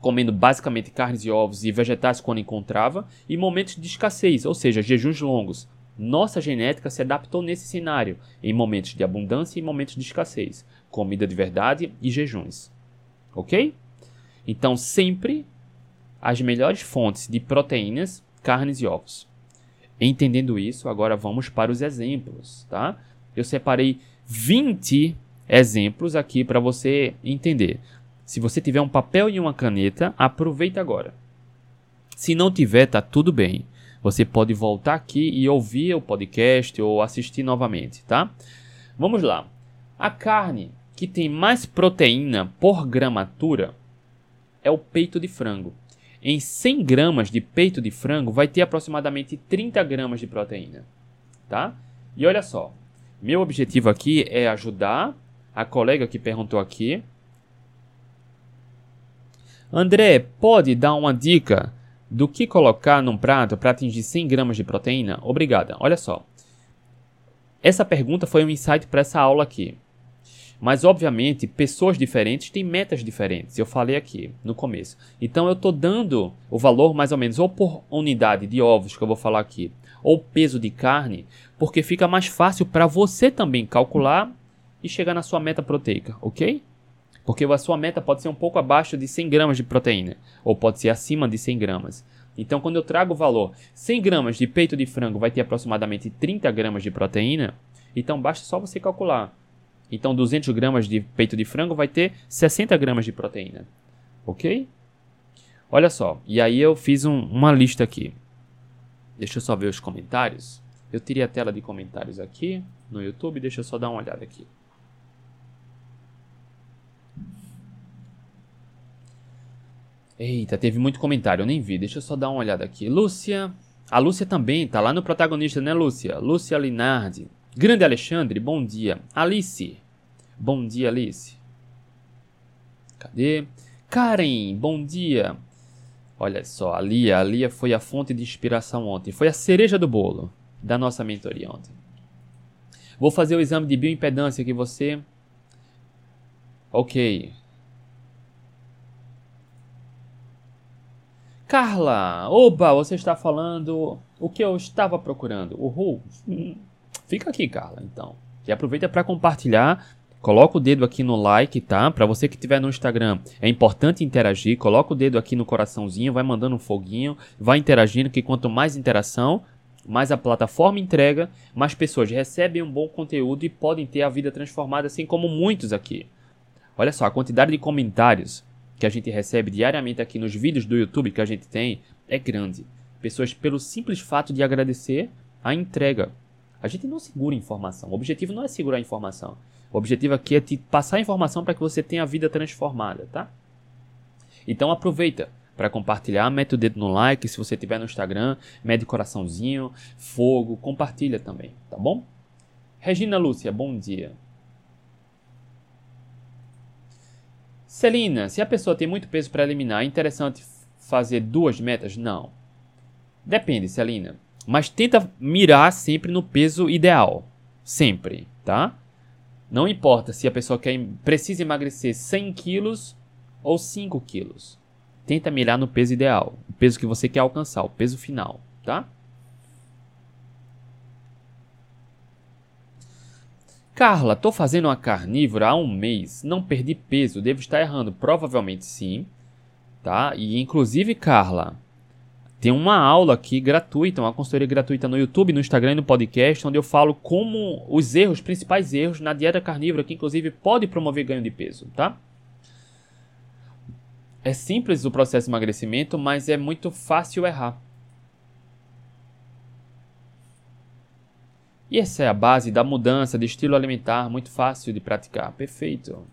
comendo basicamente carnes e ovos e vegetais quando encontrava, e momentos de escassez, ou seja, jejuns longos. Nossa genética se adaptou nesse cenário, em momentos de abundância e momentos de escassez, comida de verdade e jejuns. Ok? Então, sempre as melhores fontes de proteínas, carnes e ovos. Entendendo isso, agora vamos para os exemplos, tá? Eu separei 20 exemplos aqui para você entender. Se você tiver um papel e uma caneta, aproveita agora. Se não tiver, tá tudo bem. Você pode voltar aqui e ouvir o podcast ou assistir novamente, tá? Vamos lá. A carne que tem mais proteína por gramatura é o peito de frango. Em 100 gramas de peito de frango vai ter aproximadamente 30 gramas de proteína, tá? E olha só, meu objetivo aqui é ajudar a colega que perguntou aqui. André, pode dar uma dica do que colocar num prato para atingir 100 gramas de proteína? Obrigada. Olha só, essa pergunta foi um insight para essa aula aqui. Mas, obviamente, pessoas diferentes têm metas diferentes. Eu falei aqui no começo. Então, eu estou dando o valor mais ou menos ou por unidade de ovos, que eu vou falar aqui, ou peso de carne, porque fica mais fácil para você também calcular e chegar na sua meta proteica, ok? Porque a sua meta pode ser um pouco abaixo de 100 gramas de proteína, ou pode ser acima de 100 gramas. Então, quando eu trago o valor 100 gramas de peito de frango vai ter aproximadamente 30 gramas de proteína, então basta só você calcular então, 200 gramas de peito de frango vai ter 60 gramas de proteína. Ok? Olha só, e aí eu fiz um, uma lista aqui. Deixa eu só ver os comentários. Eu tirei a tela de comentários aqui no YouTube, deixa eu só dar uma olhada aqui. Eita, teve muito comentário, eu nem vi. Deixa eu só dar uma olhada aqui. Lúcia. A Lúcia também tá lá no protagonista, né, Lúcia? Lúcia Linardi. Grande Alexandre, bom dia. Alice, bom dia, Alice. Cadê? Karen, bom dia. Olha só, a Lia, a Lia foi a fonte de inspiração ontem. Foi a cereja do bolo da nossa mentoria ontem. Vou fazer o exame de bioimpedância que você. Ok. Carla, oba, você está falando o que eu estava procurando. Uhul. Fica aqui, Carla, então. E aproveita para compartilhar. Coloca o dedo aqui no like, tá? Para você que estiver no Instagram, é importante interagir. Coloca o dedo aqui no coraçãozinho, vai mandando um foguinho, vai interagindo, que quanto mais interação, mais a plataforma entrega, mais pessoas recebem um bom conteúdo e podem ter a vida transformada, assim como muitos aqui. Olha só, a quantidade de comentários que a gente recebe diariamente aqui nos vídeos do YouTube que a gente tem é grande. Pessoas, pelo simples fato de agradecer a entrega a gente não segura informação. O objetivo não é segurar informação. O objetivo aqui é te passar informação para que você tenha a vida transformada, tá? Então aproveita para compartilhar, mete o dedo no like, se você tiver no Instagram, mete coraçãozinho, fogo, compartilha também, tá bom? Regina Lúcia, bom dia. Celina, se a pessoa tem muito peso para eliminar, é interessante fazer duas metas? Não. Depende, Celina. Mas tenta mirar sempre no peso ideal. Sempre, tá? Não importa se a pessoa quer, precisa emagrecer 100 quilos ou 5 quilos. Tenta mirar no peso ideal. O peso que você quer alcançar, o peso final, tá? Carla, tô fazendo uma carnívora há um mês, não perdi peso, devo estar errando? Provavelmente sim, tá? E inclusive, Carla, tem uma aula aqui gratuita, uma consultoria gratuita no YouTube, no Instagram e no podcast, onde eu falo como os erros, os principais erros na dieta carnívora, que inclusive pode promover ganho de peso, tá? É simples o processo de emagrecimento, mas é muito fácil errar. E essa é a base da mudança de estilo alimentar, muito fácil de praticar. Perfeito.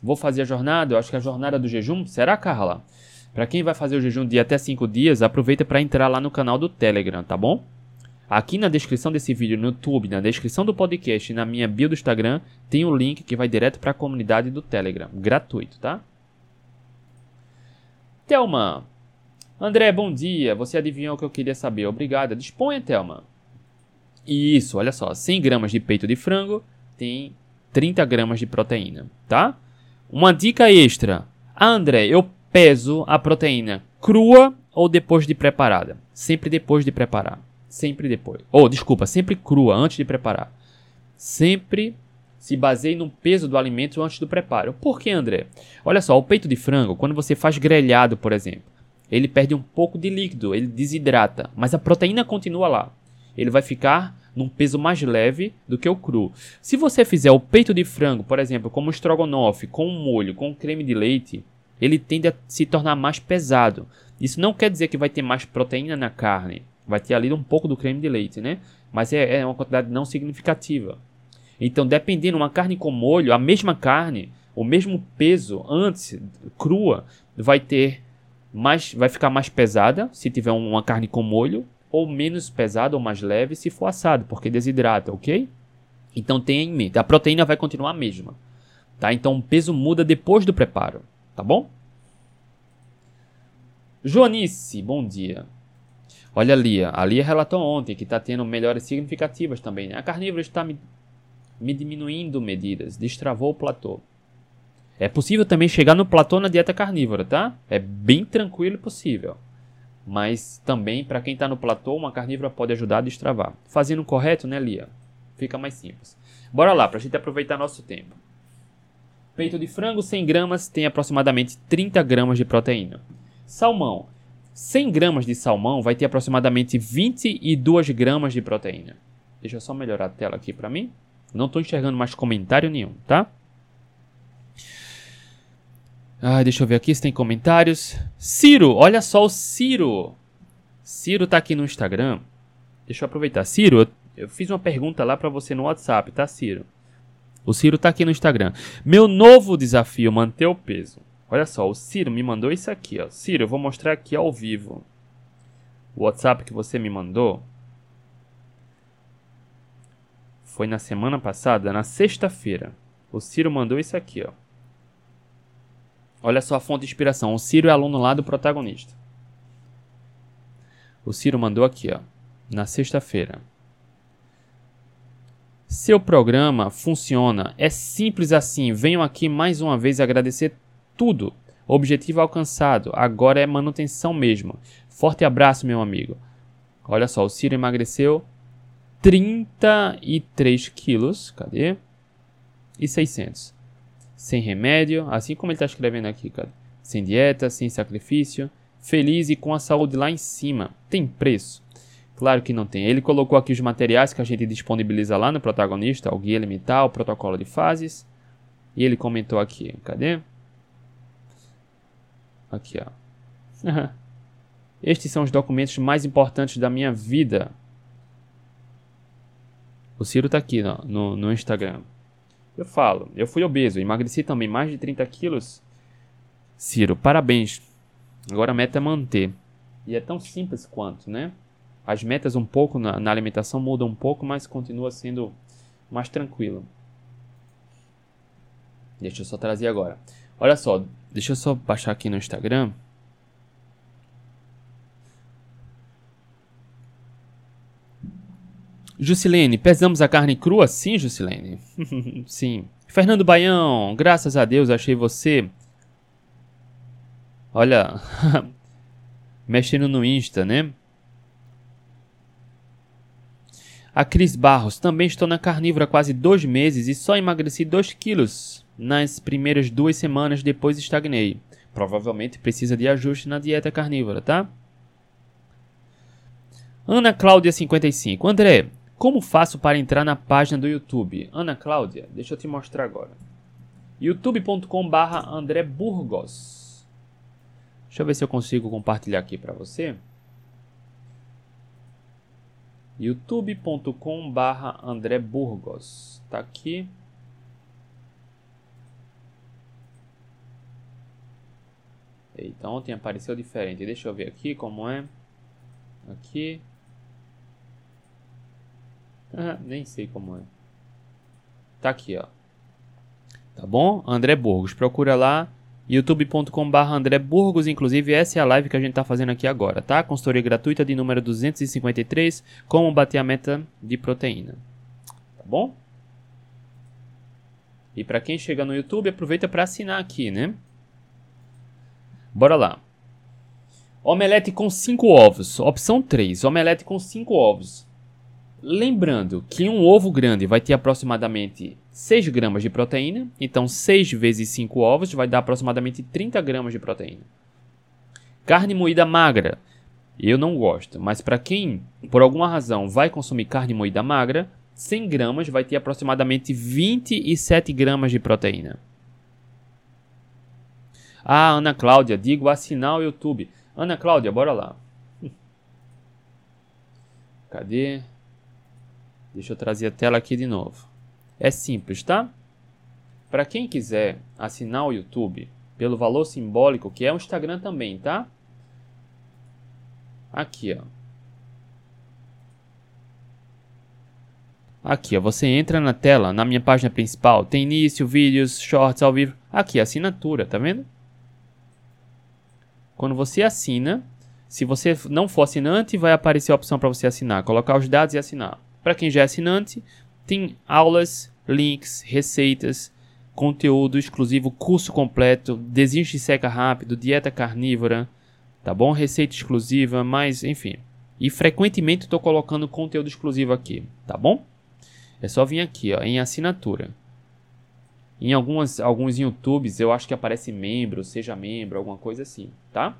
Vou fazer a jornada, eu acho que a jornada do jejum, será, Carla? Para quem vai fazer o jejum de até 5 dias, aproveita para entrar lá no canal do Telegram, tá bom? Aqui na descrição desse vídeo no YouTube, na descrição do podcast e na minha bio do Instagram, tem o um link que vai direto para a comunidade do Telegram, gratuito, tá? Thelma. André, bom dia. Você adivinhou o que eu queria saber. Obrigada. Disponha, Thelma. Isso, olha só. 100 gramas de peito de frango tem 30 gramas de proteína, tá? Uma dica extra. Ah, André, eu peso a proteína crua ou depois de preparada? Sempre depois de preparar. Sempre depois. Ou, oh, desculpa, sempre crua, antes de preparar. Sempre se baseie no peso do alimento antes do preparo. Por que, André? Olha só, o peito de frango, quando você faz grelhado, por exemplo, ele perde um pouco de líquido, ele desidrata, mas a proteína continua lá. Ele vai ficar num peso mais leve do que o cru. Se você fizer o peito de frango, por exemplo, como estrogonofe, com molho, com creme de leite, ele tende a se tornar mais pesado. Isso não quer dizer que vai ter mais proteína na carne. Vai ter ali um pouco do creme de leite, né? Mas é, é uma quantidade não significativa. Então, dependendo, uma carne com molho, a mesma carne, o mesmo peso antes, crua, vai ter mais, vai ficar mais pesada se tiver uma carne com molho, ou menos pesada ou mais leve se for assado, porque desidrata, ok? Então tenha em mente, a proteína vai continuar a mesma, tá? Então o peso muda depois do preparo, tá bom? Joanice, bom dia. Olha Lia, a Lia relatou ontem que está tendo melhoras significativas também, né? A carnívora está me, me diminuindo medidas, destravou o platô. É possível também chegar no platô na dieta carnívora, tá? É bem tranquilo e possível. Mas também, para quem está no platô, uma carnívora pode ajudar a destravar. Fazendo o correto, né, Lia? Fica mais simples. Bora lá, para a gente aproveitar nosso tempo. Peito de frango, 100 gramas, tem aproximadamente 30 gramas de proteína. Salmão. 100 gramas de salmão vai ter aproximadamente 22 gramas de proteína. Deixa eu só melhorar a tela aqui para mim. Não estou enxergando mais comentário nenhum, tá? Ah, deixa eu ver aqui se tem comentários. Ciro, olha só o Ciro. Ciro tá aqui no Instagram. Deixa eu aproveitar. Ciro, eu, eu fiz uma pergunta lá para você no WhatsApp, tá, Ciro? O Ciro tá aqui no Instagram. Meu novo desafio, manter o peso. Olha só, o Ciro me mandou isso aqui, ó. Ciro, eu vou mostrar aqui ao vivo. O WhatsApp que você me mandou foi na semana passada, na sexta-feira. O Ciro mandou isso aqui, ó. Olha só a fonte de inspiração. O Ciro é aluno lá do protagonista. O Ciro mandou aqui, ó, na sexta-feira. Seu programa funciona. É simples assim. Venham aqui mais uma vez agradecer tudo. Objetivo alcançado. Agora é manutenção mesmo. Forte abraço, meu amigo. Olha só, o Ciro emagreceu 33 quilos. Cadê? E 600 sem remédio, assim como ele está escrevendo aqui, cara. Sem dieta, sem sacrifício, feliz e com a saúde lá em cima. Tem preço? Claro que não tem. Ele colocou aqui os materiais que a gente disponibiliza lá no protagonista, o guia limitar, o protocolo de fases. E ele comentou aqui, cadê? Aqui, ó. Estes são os documentos mais importantes da minha vida. O Ciro tá aqui no, no, no Instagram. Eu falo, eu fui obeso, emagreci também mais de 30 quilos. Ciro, parabéns. Agora a meta é manter. E é tão simples quanto, né? As metas um pouco na, na alimentação mudam um pouco, mas continua sendo mais tranquilo. Deixa eu só trazer agora. Olha só, deixa eu só baixar aqui no Instagram. Jusilene, pesamos a carne crua? Sim, Jusilene. Sim. Fernando Baião, graças a Deus achei você. Olha, mexendo no Insta, né? A Cris Barros, também estou na carnívora há quase dois meses e só emagreci 2 quilos nas primeiras duas semanas, depois estagnei. Provavelmente precisa de ajuste na dieta carnívora, tá? Ana Cláudia 55. André, como faço para entrar na página do YouTube? Ana Cláudia, deixa eu te mostrar agora. youtube.com barra André Burgos. Deixa eu ver se eu consigo compartilhar aqui para você. youtube.com barra André Burgos. Tá aqui. Eita, ontem apareceu diferente. Deixa eu ver aqui como é. Aqui. Ah, nem sei como é. Tá aqui, ó. Tá bom? André Burgos. Procura lá youtube.com.br André Burgos. Inclusive, essa é a live que a gente tá fazendo aqui agora, tá? Consultoria gratuita de número 253. Como bater a meta de proteína. Tá bom? E para quem chega no YouTube, aproveita para assinar aqui, né? Bora lá. Omelete com 5 ovos. Opção 3. Omelete com 5 ovos. Lembrando que um ovo grande vai ter aproximadamente 6 gramas de proteína, então 6 vezes 5 ovos vai dar aproximadamente 30 gramas de proteína. Carne moída magra, eu não gosto, mas para quem por alguma razão vai consumir carne moída magra, 100 gramas vai ter aproximadamente 27 gramas de proteína. Ah, Ana Cláudia, digo assinar o YouTube. Ana Cláudia, bora lá. Cadê? Deixa eu trazer a tela aqui de novo. É simples, tá? Para quem quiser assinar o YouTube pelo valor simbólico, que é o Instagram também, tá? Aqui, ó. Aqui, ó, você entra na tela, na minha página principal, tem início, vídeos, shorts ao vivo. Aqui, assinatura, tá vendo? Quando você assina, se você não for assinante, vai aparecer a opção para você assinar, colocar os dados e assinar. Para quem já é assinante, tem aulas, links, receitas, conteúdo exclusivo, curso completo, desinche e seca rápido, dieta carnívora, tá bom? Receita exclusiva, mas enfim. E frequentemente estou colocando conteúdo exclusivo aqui, tá bom? É só vir aqui, ó, em assinatura. Em algumas, alguns YouTubes eu acho que aparece membro, seja membro, alguma coisa assim, tá?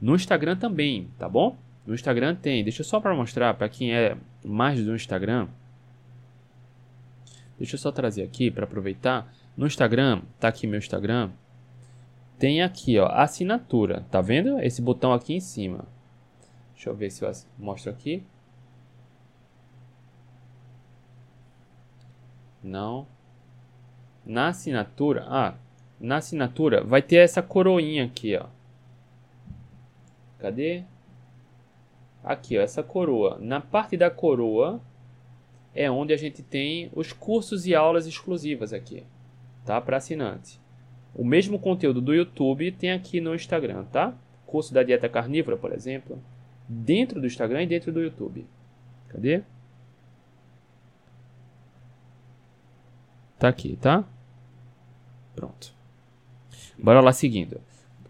No Instagram também, tá bom? No Instagram tem, deixa eu só para mostrar para quem é mais do Instagram. Deixa eu só trazer aqui para aproveitar. No Instagram, tá aqui meu Instagram. Tem aqui, ó, assinatura, tá vendo? Esse botão aqui em cima. Deixa eu ver se eu mostro aqui. Não. Na assinatura, ah, na assinatura vai ter essa coroinha aqui, ó. Cadê? Aqui, ó, essa coroa. Na parte da coroa é onde a gente tem os cursos e aulas exclusivas aqui, tá? Para assinante. O mesmo conteúdo do YouTube tem aqui no Instagram, tá? Curso da dieta carnívora, por exemplo, dentro do Instagram e dentro do YouTube. Cadê? Tá aqui, tá? Pronto. Bora lá seguindo.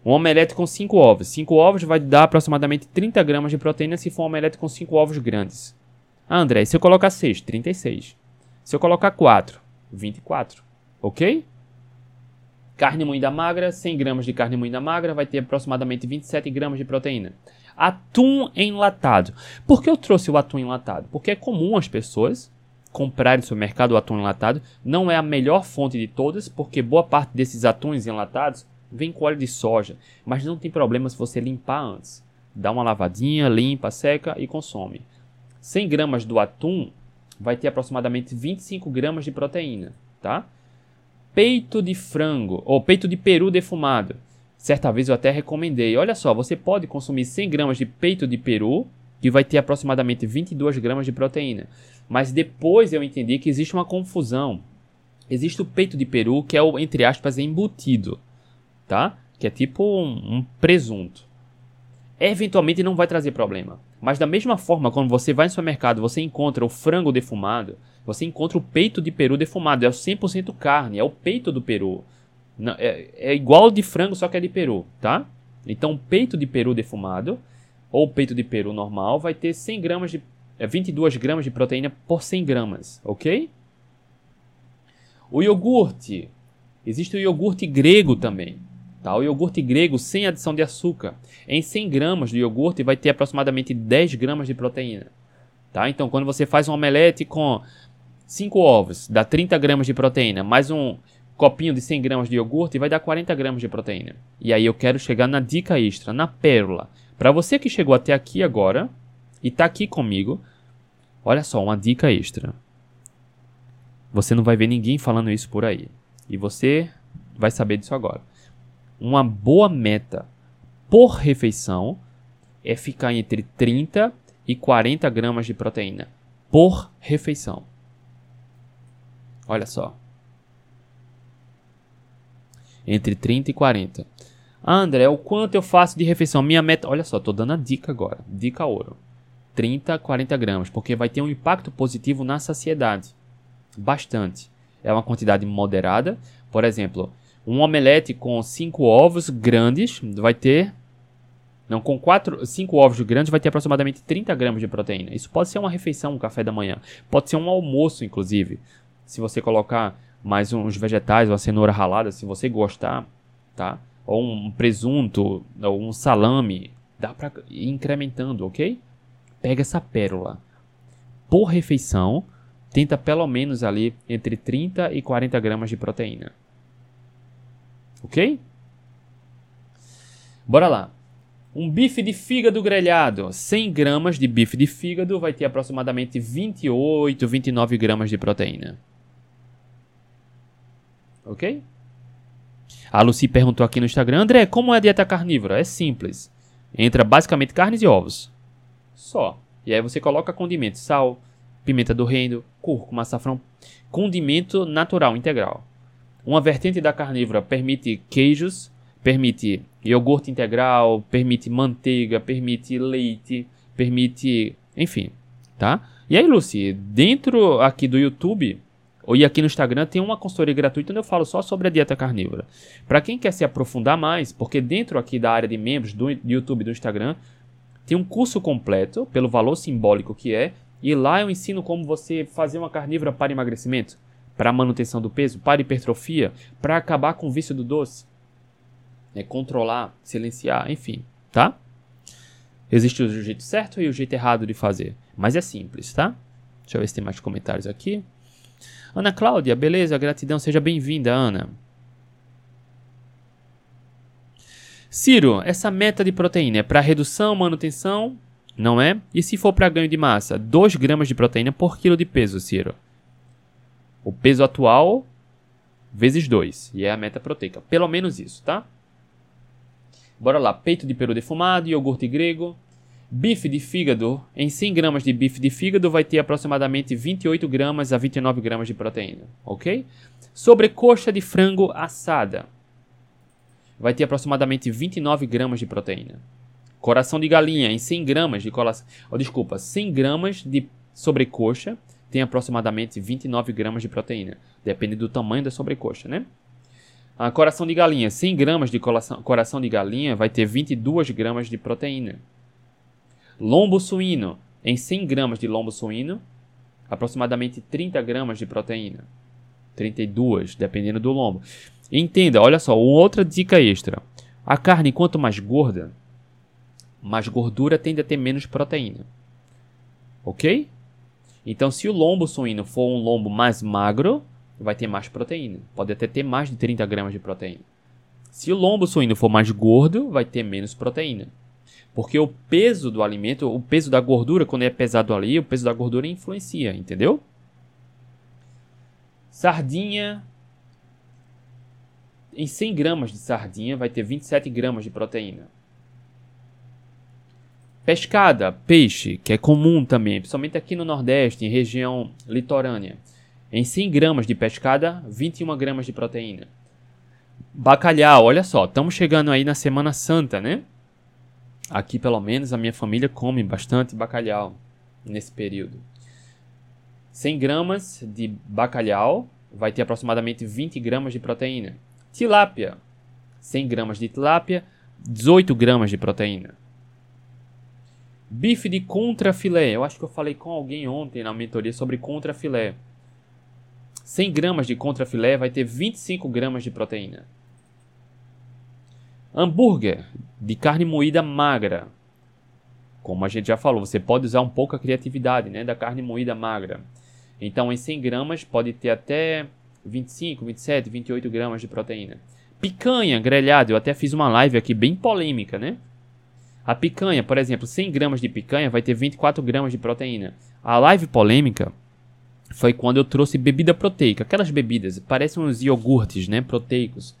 Um omelete com 5 ovos. 5 ovos vai dar aproximadamente 30 gramas de proteína se for um omelete com 5 ovos grandes. Ah, André, se eu colocar 6, 36. Se eu colocar 4, 24. Ok? Carne moída magra, 100 gramas de carne moída magra vai ter aproximadamente 27 gramas de proteína. Atum enlatado. Por que eu trouxe o atum enlatado? Porque é comum as pessoas comprarem no supermercado o atum enlatado. Não é a melhor fonte de todas, porque boa parte desses atuns enlatados vem com óleo de soja, mas não tem problema se você limpar antes. Dá uma lavadinha, limpa, seca e consome. 100 gramas do atum vai ter aproximadamente 25 gramas de proteína, tá? Peito de frango ou peito de peru defumado. Certa vez eu até recomendei. Olha só, você pode consumir 100 gramas de peito de peru, que vai ter aproximadamente 22 gramas de proteína. Mas depois eu entendi que existe uma confusão. Existe o peito de peru, que é o, entre aspas, embutido tá? Que é tipo um, um presunto. Eventualmente não vai trazer problema. Mas da mesma forma, quando você vai no supermercado, você encontra o frango defumado, você encontra o peito de peru defumado. É o 100% carne, é o peito do peru. Não, é, é igual de frango, só que é de peru, tá? Então, peito de peru defumado ou peito de peru normal vai ter 100 gramas de, é, 22 gramas de proteína por 100 gramas, ok? O iogurte. Existe o iogurte grego também. Tá? O iogurte grego sem adição de açúcar. Em 100 gramas de iogurte vai ter aproximadamente 10 gramas de proteína. Tá? Então, quando você faz um omelete com 5 ovos, dá 30 gramas de proteína, mais um copinho de 100 gramas de iogurte, vai dar 40 gramas de proteína. E aí eu quero chegar na dica extra, na pérola. Para você que chegou até aqui agora e está aqui comigo, olha só, uma dica extra. Você não vai ver ninguém falando isso por aí. E você vai saber disso agora uma boa meta por refeição é ficar entre 30 e 40 gramas de proteína por refeição. Olha só. Entre 30 e 40. Ah, André, o quanto eu faço de refeição? Minha meta. Olha só, estou dando a dica agora. Dica ouro. 30 a 40 gramas, porque vai ter um impacto positivo na saciedade. Bastante. É uma quantidade moderada. Por exemplo, um omelete com 5 ovos grandes vai ter. Não, com 5 ovos grandes vai ter aproximadamente 30 gramas de proteína. Isso pode ser uma refeição, um café da manhã. Pode ser um almoço, inclusive. Se você colocar mais uns vegetais, uma cenoura ralada, se você gostar, tá? Ou um presunto, ou um salame. Dá pra ir incrementando, ok? Pega essa pérola. Por refeição, tenta pelo menos ali entre 30 e 40 gramas de proteína. Ok? Bora lá. Um bife de fígado grelhado. 100 gramas de bife de fígado vai ter aproximadamente 28, 29 gramas de proteína. Ok? A Lucy perguntou aqui no Instagram: André, como é a dieta carnívora? É simples. Entra basicamente carnes e ovos. só. E aí você coloca condimento, sal, pimenta do reino, cúrcuma, açafrão, condimento natural integral. Uma vertente da carnívora permite queijos, permite iogurte integral, permite manteiga, permite leite, permite, enfim, tá? E aí, Lucy, dentro aqui do YouTube e aqui no Instagram tem uma consultoria gratuita onde eu falo só sobre a dieta carnívora. Para quem quer se aprofundar mais, porque dentro aqui da área de membros do YouTube e do Instagram tem um curso completo pelo valor simbólico que é, e lá eu ensino como você fazer uma carnívora para emagrecimento, para manutenção do peso, para hipertrofia, para acabar com o vício do doce é controlar, silenciar, enfim, tá? Existe o jeito certo e o jeito errado de fazer, mas é simples, tá? Deixa eu ver se tem mais comentários aqui. Ana Cláudia, beleza, gratidão, seja bem-vinda, Ana. Ciro, essa meta de proteína é para redução, manutenção, não é? E se for para ganho de massa, 2 gramas de proteína por quilo de peso, Ciro. O peso atual vezes 2, e é a meta proteica. Pelo menos isso, tá? Bora lá, peito de peru defumado, iogurte grego, bife de fígado. Em 100 gramas de bife de fígado vai ter aproximadamente 28 gramas a 29 gramas de proteína, ok? Sobrecoxa de frango assada vai ter aproximadamente 29 gramas de proteína. Coração de galinha em 100 gramas de coração, oh, desculpa, 100 gramas de sobrecoxa tem aproximadamente 29 gramas de proteína, depende do tamanho da sobrecoxa, né? A coração de galinha, 100 gramas de coração, de galinha vai ter 22 gramas de proteína. Lombo suíno, em 100 gramas de lombo suíno, aproximadamente 30 gramas de proteína. 32, dependendo do lombo. Entenda, olha só, outra dica extra. A carne, quanto mais gorda, mais gordura tende a ter menos proteína. Ok? Então, se o lombo suíno for um lombo mais magro, vai ter mais proteína. Pode até ter mais de 30 gramas de proteína. Se o lombo suíno for mais gordo, vai ter menos proteína. Porque o peso do alimento, o peso da gordura, quando é pesado ali, o peso da gordura influencia, entendeu? Sardinha. Em 100 gramas de sardinha vai ter 27 gramas de proteína. Pescada, peixe, que é comum também, principalmente aqui no Nordeste, em região litorânea. Em 100 gramas de pescada, 21 gramas de proteína. Bacalhau, olha só, estamos chegando aí na Semana Santa, né? Aqui, pelo menos, a minha família come bastante bacalhau nesse período. 100 gramas de bacalhau vai ter aproximadamente 20 gramas de proteína. Tilápia, 100 gramas de tilápia, 18 gramas de proteína. Bife de contrafilé, eu acho que eu falei com alguém ontem na mentoria sobre contrafilé. 100 gramas de contrafilé vai ter 25 gramas de proteína. Hambúrguer de carne moída magra. Como a gente já falou, você pode usar um pouco a criatividade né, da carne moída magra. Então, em 100 gramas, pode ter até 25, 27, 28 gramas de proteína. Picanha grelhada, eu até fiz uma live aqui bem polêmica, né? A picanha, por exemplo, 100 gramas de picanha vai ter 24 gramas de proteína. A live polêmica foi quando eu trouxe bebida proteica. Aquelas bebidas, parecem uns iogurtes, né? Proteicos.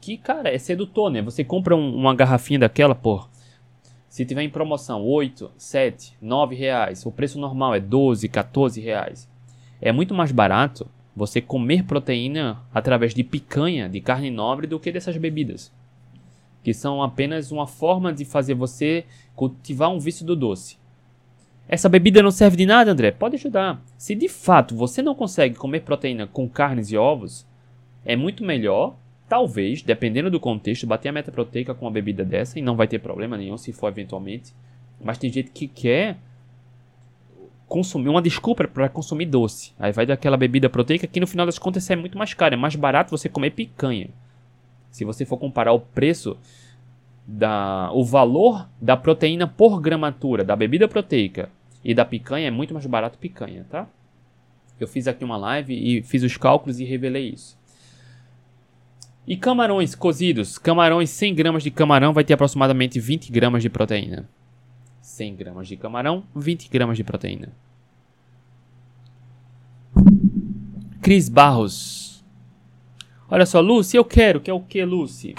Que, cara, é sedutor, né? Você compra um, uma garrafinha daquela, por se tiver em promoção 8, 7, 9 reais, o preço normal é 12, 14 reais. É muito mais barato você comer proteína através de picanha, de carne nobre, do que dessas bebidas. Que são apenas uma forma de fazer você cultivar um vício do doce. Essa bebida não serve de nada, André? Pode ajudar. Se de fato você não consegue comer proteína com carnes e ovos, é muito melhor, talvez, dependendo do contexto, bater a meta proteica com uma bebida dessa e não vai ter problema nenhum se for eventualmente. Mas tem gente que quer consumir uma desculpa para consumir doce. Aí vai daquela bebida proteica que no final das contas é muito mais cara, é mais barato você comer picanha. Se você for comparar o preço da o valor da proteína por gramatura da bebida proteica e da picanha é muito mais barato picanha, tá? Eu fiz aqui uma live e fiz os cálculos e revelei isso. E camarões cozidos. Camarões, 100 gramas de camarão vai ter aproximadamente 20 gramas de proteína. 100 gramas de camarão, 20 gramas de proteína. Cris Barros. Olha só, Lucy, eu quero. Que é o que, Lucy?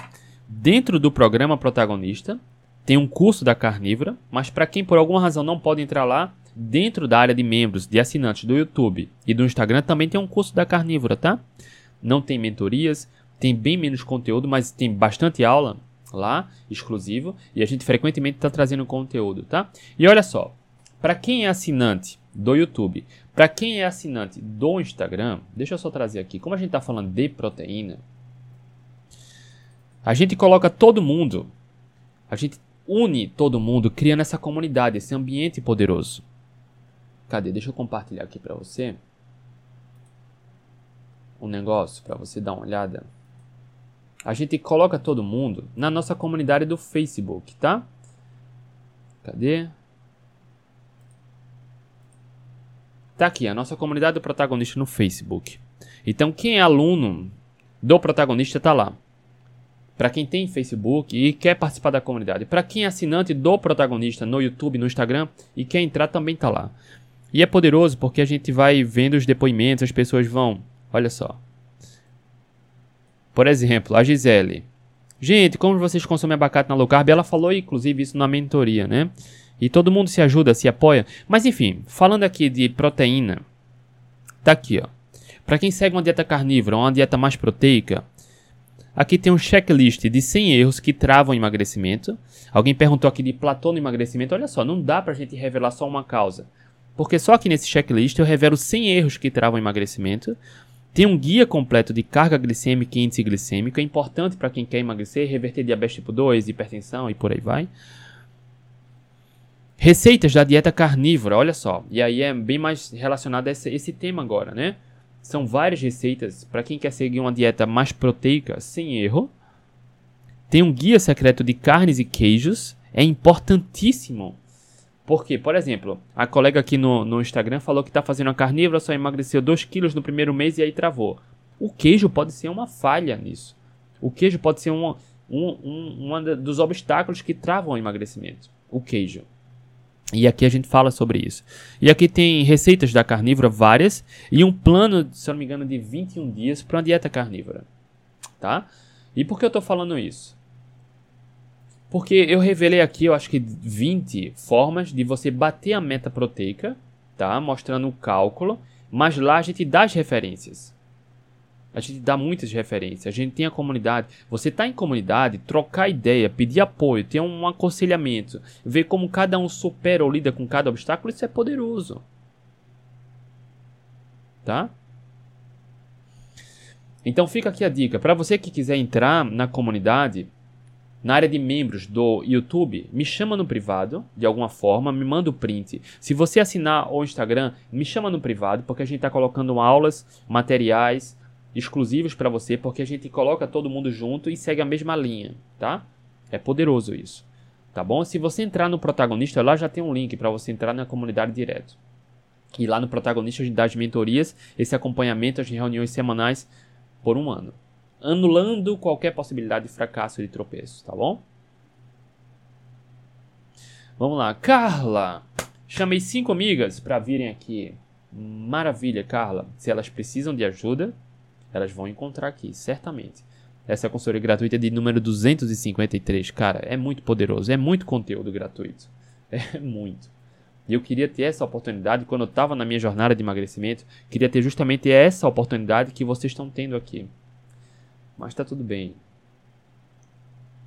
Dentro do programa protagonista, tem um curso da Carnívora, mas para quem por alguma razão não pode entrar lá, dentro da área de membros, de assinantes do YouTube e do Instagram também tem um curso da Carnívora, tá? Não tem mentorias, tem bem menos conteúdo, mas tem bastante aula lá, exclusivo, e a gente frequentemente está trazendo conteúdo, tá? E olha só, para quem é assinante do YouTube, para quem é assinante do Instagram, deixa eu só trazer aqui, como a gente está falando de proteína, a gente coloca todo mundo, a gente une todo mundo criando essa comunidade, esse ambiente poderoso. Cadê? Deixa eu compartilhar aqui para você um negócio para você dar uma olhada. A gente coloca todo mundo na nossa comunidade do Facebook, tá? Cadê? Tá aqui, a nossa comunidade do protagonista no Facebook. Então, quem é aluno do protagonista tá lá. Para quem tem Facebook e quer participar da comunidade. Para quem é assinante do protagonista no YouTube, no Instagram e quer entrar, também tá lá. E é poderoso porque a gente vai vendo os depoimentos, as pessoas vão. Olha só. Por exemplo, a Gisele. Gente, como vocês consomem abacate na low carb? Ela falou, inclusive, isso na mentoria, né? E todo mundo se ajuda, se apoia. Mas enfim, falando aqui de proteína, tá aqui, ó. Para quem segue uma dieta carnívora, uma dieta mais proteica, aqui tem um checklist de 100 erros que travam o emagrecimento. Alguém perguntou aqui de platô no emagrecimento. Olha só, não dá pra gente revelar só uma causa. Porque só aqui nesse checklist eu revelo 100 erros que travam o emagrecimento. Tem um guia completo de carga glicêmica e índice glicêmico. É importante para quem quer emagrecer, reverter diabetes tipo 2, hipertensão e por aí vai. Receitas da dieta carnívora, olha só. E aí é bem mais relacionado a esse, esse tema agora, né? São várias receitas para quem quer seguir uma dieta mais proteica, sem erro. Tem um guia secreto de carnes e queijos. É importantíssimo porque, por exemplo, a colega aqui no, no Instagram falou que está fazendo a carnívora, só emagreceu 2 quilos no primeiro mês e aí travou. O queijo pode ser uma falha nisso. O queijo pode ser um, um, um, um dos obstáculos que travam o emagrecimento. O queijo. E aqui a gente fala sobre isso. E aqui tem receitas da carnívora várias e um plano, se eu não me engano, de 21 dias para uma dieta carnívora. Tá? E por que eu estou falando isso? Porque eu revelei aqui, eu acho que 20 formas de você bater a meta proteica, tá? Mostrando o cálculo, mas lá a gente dá as referências. A gente dá muitas referências, a gente tem a comunidade. Você está em comunidade, trocar ideia, pedir apoio, ter um aconselhamento, ver como cada um supera ou lida com cada obstáculo, isso é poderoso. Tá? Então fica aqui a dica, para você que quiser entrar na comunidade, na área de membros do YouTube, me chama no privado, de alguma forma, me manda o print. Se você assinar o Instagram, me chama no privado, porque a gente está colocando aulas, materiais exclusivos para você, porque a gente coloca todo mundo junto e segue a mesma linha, tá? É poderoso isso, tá bom? Se você entrar no protagonista, lá já tem um link para você entrar na comunidade direto. E lá no protagonista a gente dá as mentorias, esse acompanhamento, as reuniões semanais por um ano anulando qualquer possibilidade de fracasso e de tropeço, tá bom? Vamos lá, Carla. Chamei cinco amigas para virem aqui. Maravilha, Carla. Se elas precisam de ajuda, elas vão encontrar aqui, certamente. Essa é consultoria gratuita de número 253. Cara, é muito poderoso, é muito conteúdo gratuito. É muito. E eu queria ter essa oportunidade quando eu estava na minha jornada de emagrecimento. Queria ter justamente essa oportunidade que vocês estão tendo aqui. Mas tá tudo bem.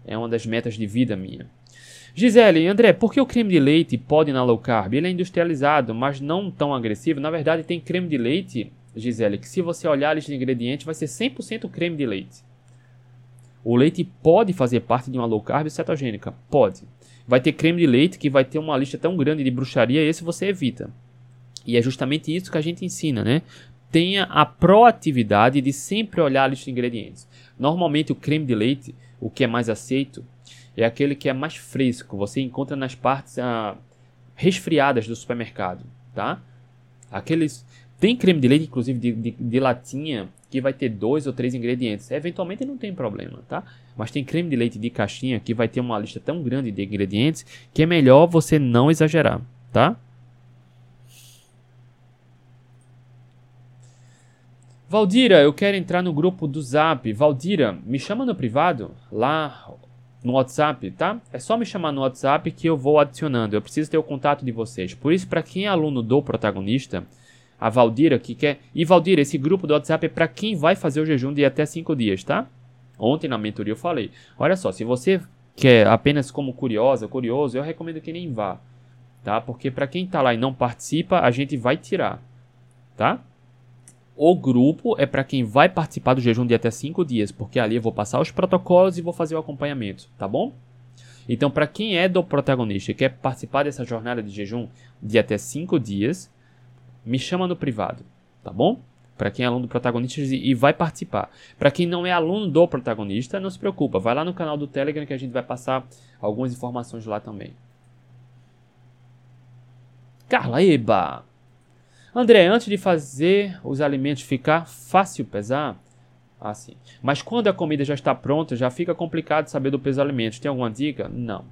É uma das metas de vida minha. Gisele, André, por que o creme de leite pode na low carb? Ele é industrializado, mas não tão agressivo. Na verdade, tem creme de leite, Gisele, que se você olhar a lista de ingredientes, vai ser 100% creme de leite. O leite pode fazer parte de uma low carb cetogênica? Pode. Vai ter creme de leite que vai ter uma lista tão grande de bruxaria, esse você evita. E é justamente isso que a gente ensina, né? Tenha a proatividade de sempre olhar a lista de ingredientes. Normalmente o creme de leite, o que é mais aceito, é aquele que é mais fresco. Você encontra nas partes ah, resfriadas do supermercado, tá? Aqueles tem creme de leite, inclusive de, de, de, latinha, que vai ter dois ou três ingredientes. Eventualmente não tem problema, tá? Mas tem creme de leite de caixinha que vai ter uma lista tão grande de ingredientes que é melhor você não exagerar, tá? Valdira, eu quero entrar no grupo do Zap. Valdira, me chama no privado. Lá no WhatsApp, tá? É só me chamar no WhatsApp que eu vou adicionando. Eu preciso ter o contato de vocês. Por isso, para quem é aluno do protagonista, a Valdira que quer. E Valdira, esse grupo do WhatsApp é para quem vai fazer o jejum de até 5 dias, tá? Ontem na mentoria eu falei. Olha só, se você quer apenas como curiosa, curioso, eu recomendo que nem vá, tá? Porque para quem tá lá e não participa, a gente vai tirar, tá? O grupo é para quem vai participar do jejum de até 5 dias, porque ali eu vou passar os protocolos e vou fazer o acompanhamento, tá bom? Então, para quem é do protagonista e quer participar dessa jornada de jejum de até 5 dias, me chama no privado, tá bom? Para quem é aluno do protagonista e vai participar. Para quem não é aluno do protagonista, não se preocupa, vai lá no canal do Telegram que a gente vai passar algumas informações lá também. Carla Eba! André, antes de fazer os alimentos ficar fácil pesar, assim. Mas quando a comida já está pronta, já fica complicado saber do peso dos alimentos. Tem alguma dica? Não.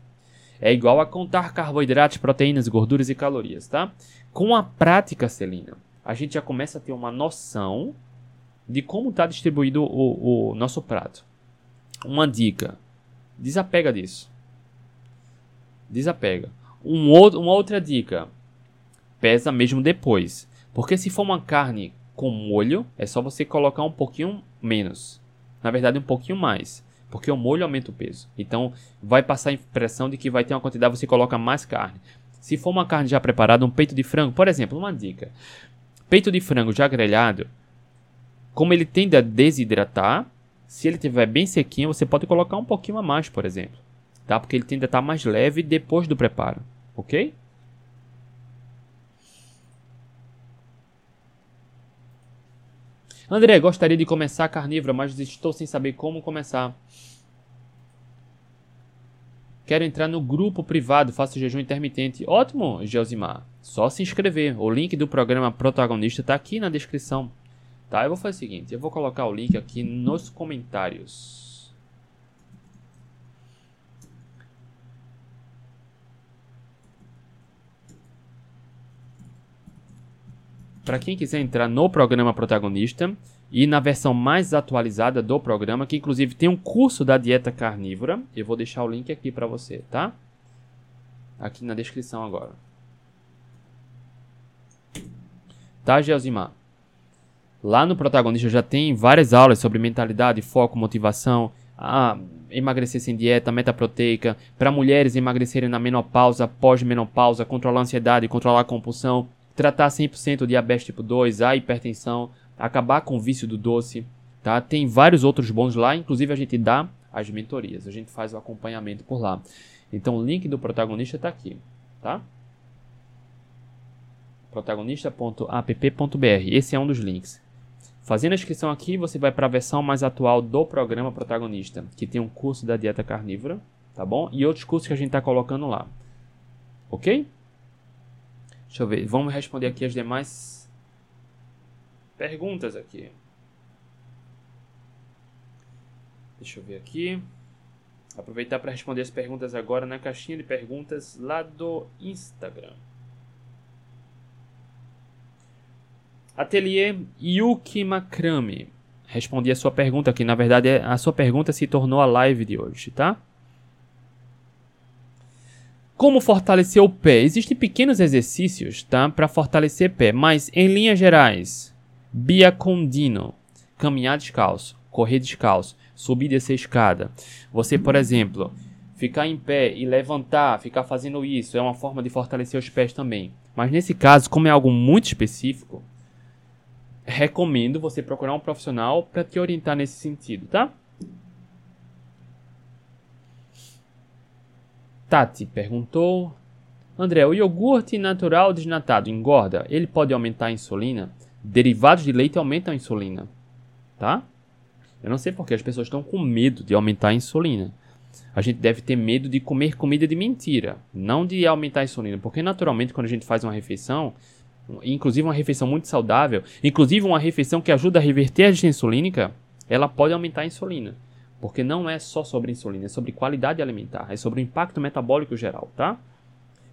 É igual a contar carboidratos, proteínas, gorduras e calorias, tá? Com a prática, Celina, a gente já começa a ter uma noção de como está distribuído o, o nosso prato. Uma dica: desapega disso. Desapega. Um outro, uma outra dica: pesa mesmo depois. Porque se for uma carne com molho, é só você colocar um pouquinho menos. Na verdade, um pouquinho mais. Porque o molho aumenta o peso. Então, vai passar a impressão de que vai ter uma quantidade, você coloca mais carne. Se for uma carne já preparada, um peito de frango, por exemplo, uma dica. Peito de frango já grelhado, como ele tende a desidratar, se ele estiver bem sequinho, você pode colocar um pouquinho a mais, por exemplo. Tá? Porque ele tende a estar mais leve depois do preparo. Ok? André, gostaria de começar carnívora, mas estou sem saber como começar. Quero entrar no grupo privado, faço jejum intermitente. Ótimo, Geosimar. Só se inscrever. O link do programa protagonista está aqui na descrição. Tá? Eu vou fazer o seguinte, eu vou colocar o link aqui nos comentários. Para quem quiser entrar no programa protagonista e na versão mais atualizada do programa, que inclusive tem um curso da dieta carnívora, eu vou deixar o link aqui para você, tá? Aqui na descrição agora. Tá, Gelsimar? Lá no protagonista já tem várias aulas sobre mentalidade, foco, motivação, a emagrecer sem dieta, meta proteica, para mulheres emagrecerem na menopausa, pós-menopausa, controlar a ansiedade, controlar a compulsão, tratar 100% o diabetes tipo 2, a hipertensão, acabar com o vício do doce, tá? Tem vários outros bons lá, inclusive a gente dá as mentorias, a gente faz o acompanhamento por lá. Então o link do protagonista está aqui, tá? protagonista.app.br. Esse é um dos links. Fazendo a inscrição aqui, você vai para a versão mais atual do programa Protagonista, que tem um curso da dieta carnívora, tá bom? E outros cursos que a gente está colocando lá. Ok? Deixa eu ver. Vamos responder aqui as demais perguntas aqui. Deixa eu ver aqui. Aproveitar para responder as perguntas agora na caixinha de perguntas lá do Instagram. Ateliê Yuki Makrami. Respondi a sua pergunta aqui. Na verdade, a sua pergunta se tornou a live de hoje, tá? Como fortalecer o pé? Existem pequenos exercícios, tá, para fortalecer pé, mas em linhas gerais, biacondino, caminhar descalço, correr descalço, subir e descer escada. Você, por exemplo, ficar em pé e levantar, ficar fazendo isso, é uma forma de fortalecer os pés também. Mas nesse caso, como é algo muito específico, recomendo você procurar um profissional para te orientar nesse sentido, tá? Tati perguntou: André, o iogurte natural desnatado engorda? Ele pode aumentar a insulina? Derivados de leite aumentam a insulina, tá? Eu não sei porque as pessoas estão com medo de aumentar a insulina. A gente deve ter medo de comer comida de mentira, não de aumentar a insulina, porque naturalmente quando a gente faz uma refeição, inclusive uma refeição muito saudável, inclusive uma refeição que ajuda a reverter a insulínica, ela pode aumentar a insulina. Porque não é só sobre insulina, é sobre qualidade alimentar, é sobre o impacto metabólico geral, tá?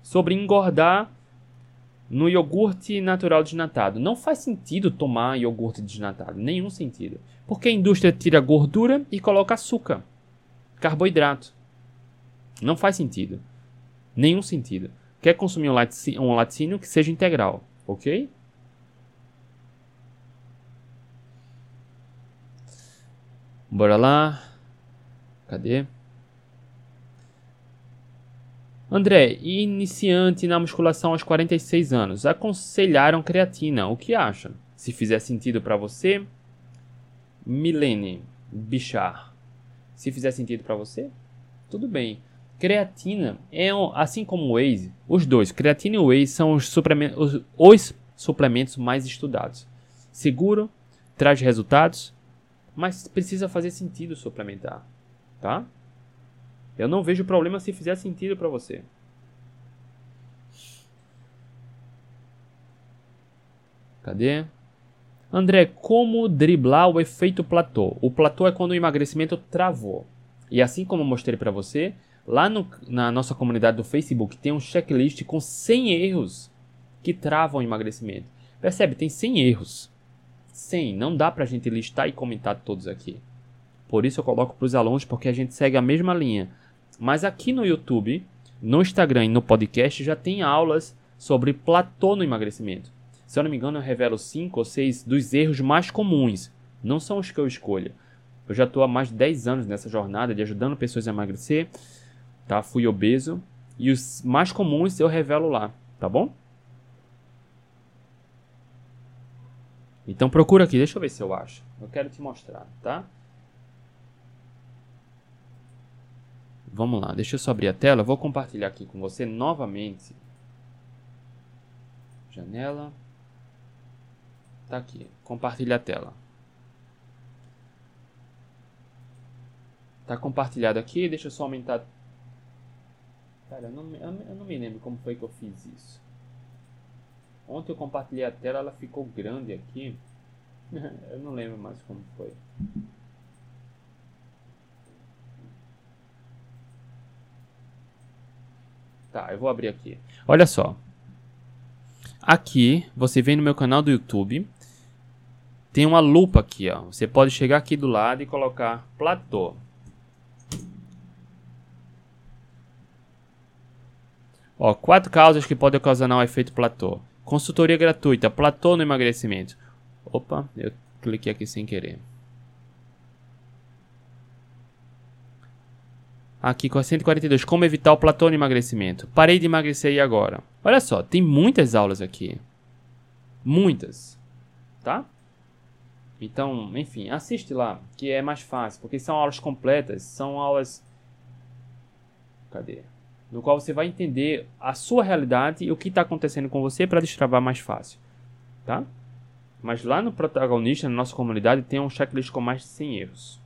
Sobre engordar no iogurte natural desnatado. Não faz sentido tomar iogurte desnatado, nenhum sentido. Porque a indústria tira gordura e coloca açúcar, carboidrato. Não faz sentido. Nenhum sentido. Quer consumir um laticínio, que seja integral, ok? Bora lá. Cadê? André, iniciante na musculação aos 46 anos, aconselharam creatina. O que acha? Se fizer sentido para você, Milene Bichar. Se fizer sentido para você, tudo bem. Creatina é um, assim como o Whey, os dois, creatina e Whey são os suplementos, os, os suplementos mais estudados. Seguro, traz resultados, mas precisa fazer sentido suplementar, tá? Eu não vejo problema se fizer sentido para você. Cadê? André, como driblar o efeito platô? O platô é quando o emagrecimento travou. E assim como eu mostrei para você, lá no, na nossa comunidade do Facebook tem um checklist com 100 erros que travam o emagrecimento. Percebe? Tem 100 erros. 100. Não dá pra gente listar e comentar todos aqui. Por isso eu coloco para os alunos, porque a gente segue a mesma linha. Mas aqui no YouTube, no Instagram e no podcast já tem aulas sobre platô no emagrecimento. Se eu não me engano, eu revelo 5 ou 6 dos erros mais comuns. Não são os que eu escolho. Eu já estou há mais de 10 anos nessa jornada de ajudando pessoas a emagrecer. Tá? Fui obeso. E os mais comuns eu revelo lá, tá bom? Então procura aqui, deixa eu ver se eu acho. Eu quero te mostrar, tá? Vamos lá, deixa eu só abrir a tela. vou compartilhar aqui com você novamente. Janela. Tá aqui. Compartilha a tela. Tá compartilhado aqui. Deixa eu só aumentar. Cara, eu não, eu não me lembro como foi que eu fiz isso. Ontem eu compartilhei a tela, ela ficou grande aqui. eu não lembro mais como foi. Tá, eu vou abrir aqui. Olha só. Aqui, você vem no meu canal do YouTube tem uma lupa aqui, ó. Você pode chegar aqui do lado e colocar platô. Ó, quatro causas que podem ocasionar o efeito platô. Consultoria gratuita, platô no emagrecimento. Opa, eu cliquei aqui sem querer. Aqui com a 142, como evitar o platô no emagrecimento. Parei de emagrecer e agora? Olha só, tem muitas aulas aqui. Muitas. Tá? Então, enfim, assiste lá, que é mais fácil, porque são aulas completas, são aulas. Cadê? No qual você vai entender a sua realidade e o que está acontecendo com você para destravar mais fácil, tá? Mas lá no protagonista, na nossa comunidade, tem um checklist com mais de 100 erros.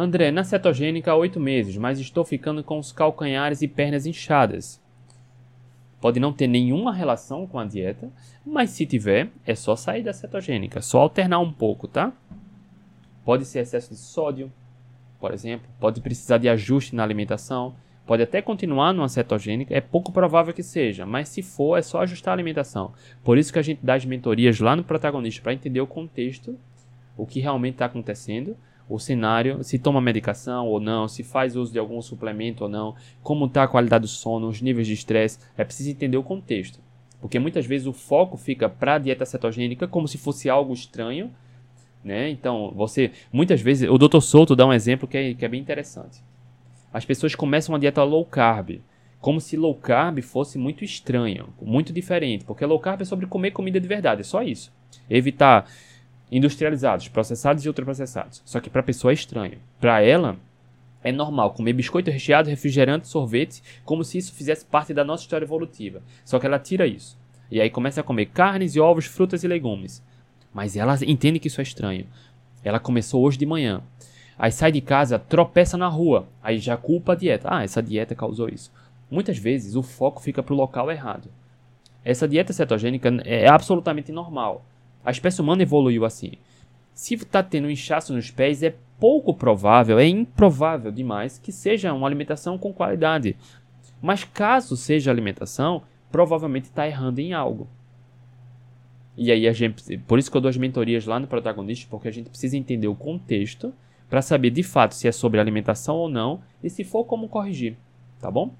André, na cetogênica há 8 meses, mas estou ficando com os calcanhares e pernas inchadas. Pode não ter nenhuma relação com a dieta, mas se tiver, é só sair da cetogênica, só alternar um pouco, tá? Pode ser excesso de sódio, por exemplo, pode precisar de ajuste na alimentação, pode até continuar numa cetogênica, é pouco provável que seja, mas se for, é só ajustar a alimentação. Por isso que a gente dá as mentorias lá no protagonista para entender o contexto, o que realmente está acontecendo o cenário, se toma medicação ou não, se faz uso de algum suplemento ou não, como está a qualidade do sono, os níveis de estresse. É preciso entender o contexto. Porque muitas vezes o foco fica para a dieta cetogênica como se fosse algo estranho. Né? Então, você. Muitas vezes. O Dr. Souto dá um exemplo que é, que é bem interessante. As pessoas começam uma dieta low carb. Como se low carb fosse muito estranho, muito diferente. Porque low carb é sobre comer comida de verdade, é só isso. Evitar industrializados, processados e ultraprocessados. Só que para a pessoa é estranho. Para ela, é normal comer biscoito recheado, refrigerante, sorvete, como se isso fizesse parte da nossa história evolutiva. Só que ela tira isso. E aí começa a comer carnes e ovos, frutas e legumes. Mas ela entende que isso é estranho. Ela começou hoje de manhã. Aí sai de casa, tropeça na rua. Aí já culpa a dieta. Ah, essa dieta causou isso. Muitas vezes o foco fica para o local errado. Essa dieta cetogênica é absolutamente normal. A espécie humana evoluiu assim. Se está tendo inchaço nos pés, é pouco provável, é improvável demais que seja uma alimentação com qualidade. Mas caso seja alimentação, provavelmente está errando em algo. E aí a gente, por isso que eu dou as mentorias lá no protagonista, porque a gente precisa entender o contexto para saber de fato se é sobre alimentação ou não e se for como corrigir, tá bom?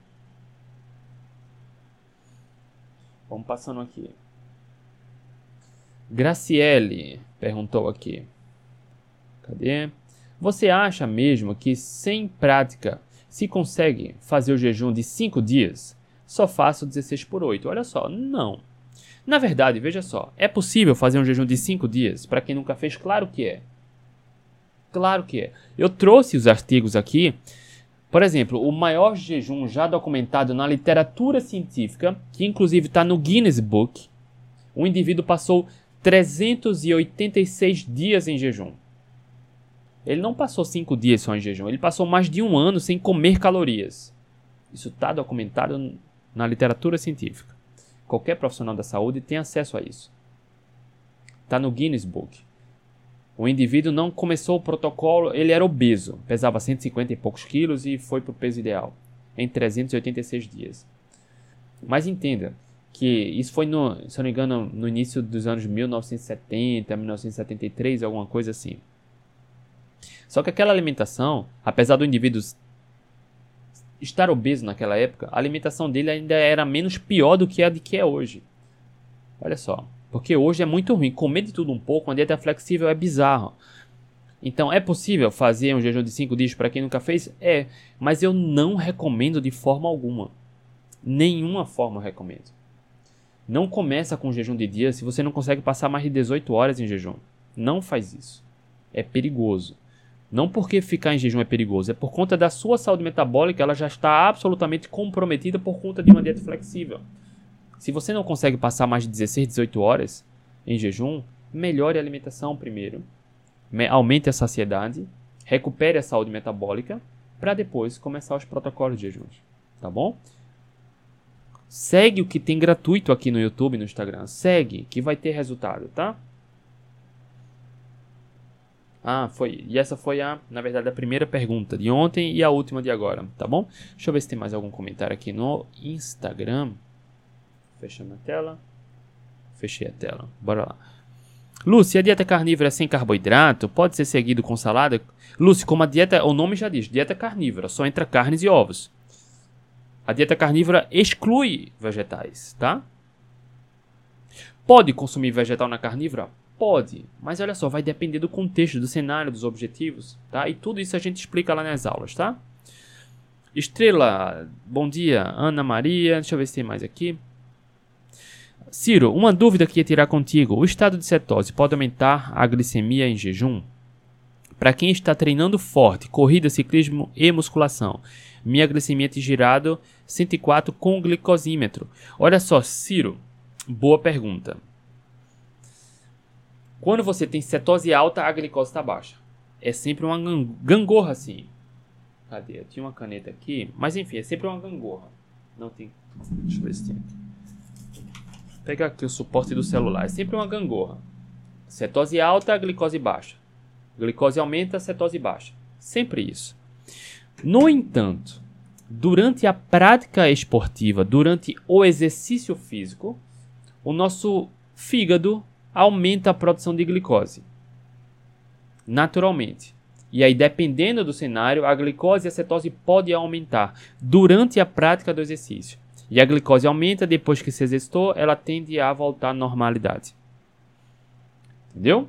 Vamos passando aqui. Graciele perguntou aqui. Cadê? Você acha mesmo que sem prática se consegue fazer o jejum de 5 dias? Só faço 16 por 8. Olha só, não. Na verdade, veja só, é possível fazer um jejum de 5 dias? Para quem nunca fez, claro que é. Claro que é. Eu trouxe os artigos aqui. Por exemplo, o maior jejum já documentado na literatura científica, que inclusive está no Guinness Book, o indivíduo passou 386 dias em jejum. Ele não passou cinco dias só em jejum, ele passou mais de um ano sem comer calorias. Isso está documentado na literatura científica. Qualquer profissional da saúde tem acesso a isso. Está no Guinness Book. O indivíduo não começou o protocolo, ele era obeso, pesava 150 e poucos quilos e foi para o peso ideal em 386 dias. Mas entenda que isso foi, no, se eu não me engano, no início dos anos 1970, 1973, alguma coisa assim. Só que aquela alimentação, apesar do indivíduo estar obeso naquela época, a alimentação dele ainda era menos pior do que a de que é hoje. Olha só, porque hoje é muito ruim. Comer de tudo um pouco, uma dieta flexível é bizarro. Então, é possível fazer um jejum de 5 dias para quem nunca fez? É, mas eu não recomendo de forma alguma. Nenhuma forma eu recomendo. Não começa com jejum de dia se você não consegue passar mais de 18 horas em jejum. Não faz isso. É perigoso. Não porque ficar em jejum é perigoso, é por conta da sua saúde metabólica, ela já está absolutamente comprometida por conta de uma dieta flexível. Se você não consegue passar mais de 16, 18 horas em jejum, melhore a alimentação primeiro, aumente a saciedade, recupere a saúde metabólica, para depois começar os protocolos de jejum. Tá bom? Segue o que tem gratuito aqui no YouTube e no Instagram. Segue, que vai ter resultado, tá? Ah, foi. E essa foi a, na verdade, a primeira pergunta de ontem e a última de agora, tá bom? Deixa eu ver se tem mais algum comentário aqui no Instagram. Fechando a tela. Fechei a tela. Bora lá. Lúcia, a dieta carnívora sem carboidrato pode ser seguido com salada? Lúcia, como a dieta, o nome já diz, dieta carnívora, só entra carnes e ovos. A dieta carnívora exclui vegetais, tá? Pode consumir vegetal na carnívora? Pode, mas olha só, vai depender do contexto, do cenário, dos objetivos, tá? E tudo isso a gente explica lá nas aulas, tá? Estrela, bom dia, Ana Maria, deixa eu ver se tem mais aqui. Ciro, uma dúvida que ia tirar contigo: o estado de cetose pode aumentar a glicemia em jejum? Para quem está treinando forte, corrida, ciclismo e musculação, minha glicemia atingirá 104 com glicosímetro. Olha só, Ciro, boa pergunta. Quando você tem cetose alta, a glicose está baixa. É sempre uma gangorra assim. Cadê? Eu tinha uma caneta aqui. Mas enfim, é sempre uma gangorra. Não tem. Deixa eu ver se tem aqui. Vou pegar aqui o suporte do celular. É sempre uma gangorra. Cetose alta, glicose baixa. Glicose aumenta, cetose baixa. Sempre isso. No entanto, durante a prática esportiva, durante o exercício físico, o nosso fígado aumenta a produção de glicose. Naturalmente. E aí, dependendo do cenário, a glicose e a cetose podem aumentar durante a prática do exercício. E a glicose aumenta depois que se exercitou, ela tende a voltar à normalidade. Entendeu?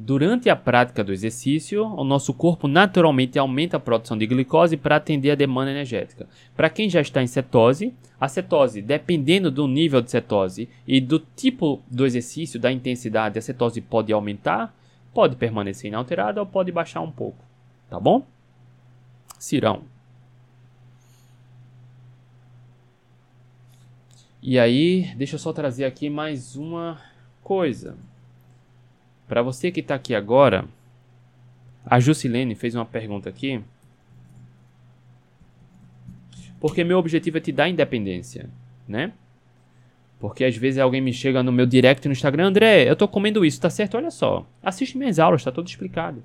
Durante a prática do exercício, o nosso corpo naturalmente aumenta a produção de glicose para atender a demanda energética. Para quem já está em cetose, a cetose, dependendo do nível de cetose e do tipo do exercício, da intensidade, a cetose pode aumentar, pode permanecer inalterada ou pode baixar um pouco. Tá bom? Cirão. E aí, deixa eu só trazer aqui mais uma coisa. Para você que está aqui agora, a Jusilene fez uma pergunta aqui. Porque meu objetivo é te dar independência, né? Porque às vezes alguém me chega no meu direct no Instagram, André, eu tô comendo isso, tá certo? Olha só, assiste minhas aulas, tá tudo explicado.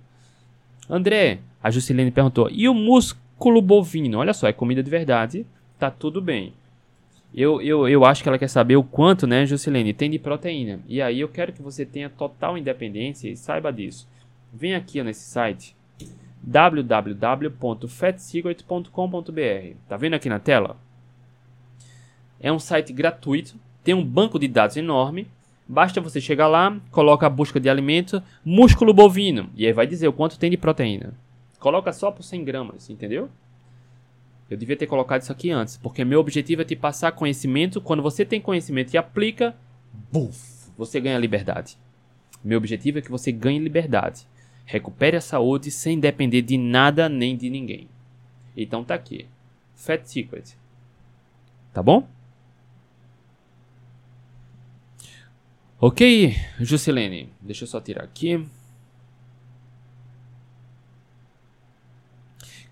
André, a Jusilene perguntou, e o músculo bovino? Olha só, é comida de verdade, tá tudo bem. Eu, eu, eu acho que ela quer saber o quanto, né, Juscelene, tem de proteína. E aí eu quero que você tenha total independência e saiba disso. Vem aqui nesse site www.fatsecret.com.br. Tá vendo aqui na tela? É um site gratuito, tem um banco de dados enorme. Basta você chegar lá, coloca a busca de alimento, músculo bovino, e aí vai dizer o quanto tem de proteína. Coloca só por 100 gramas, entendeu? Eu devia ter colocado isso aqui antes, porque meu objetivo é te passar conhecimento. Quando você tem conhecimento e aplica, buf, você ganha liberdade. Meu objetivo é que você ganhe liberdade. Recupere a saúde sem depender de nada nem de ninguém. Então tá aqui. Fat Secret. Tá bom? Ok, Juscelene. Deixa eu só tirar aqui.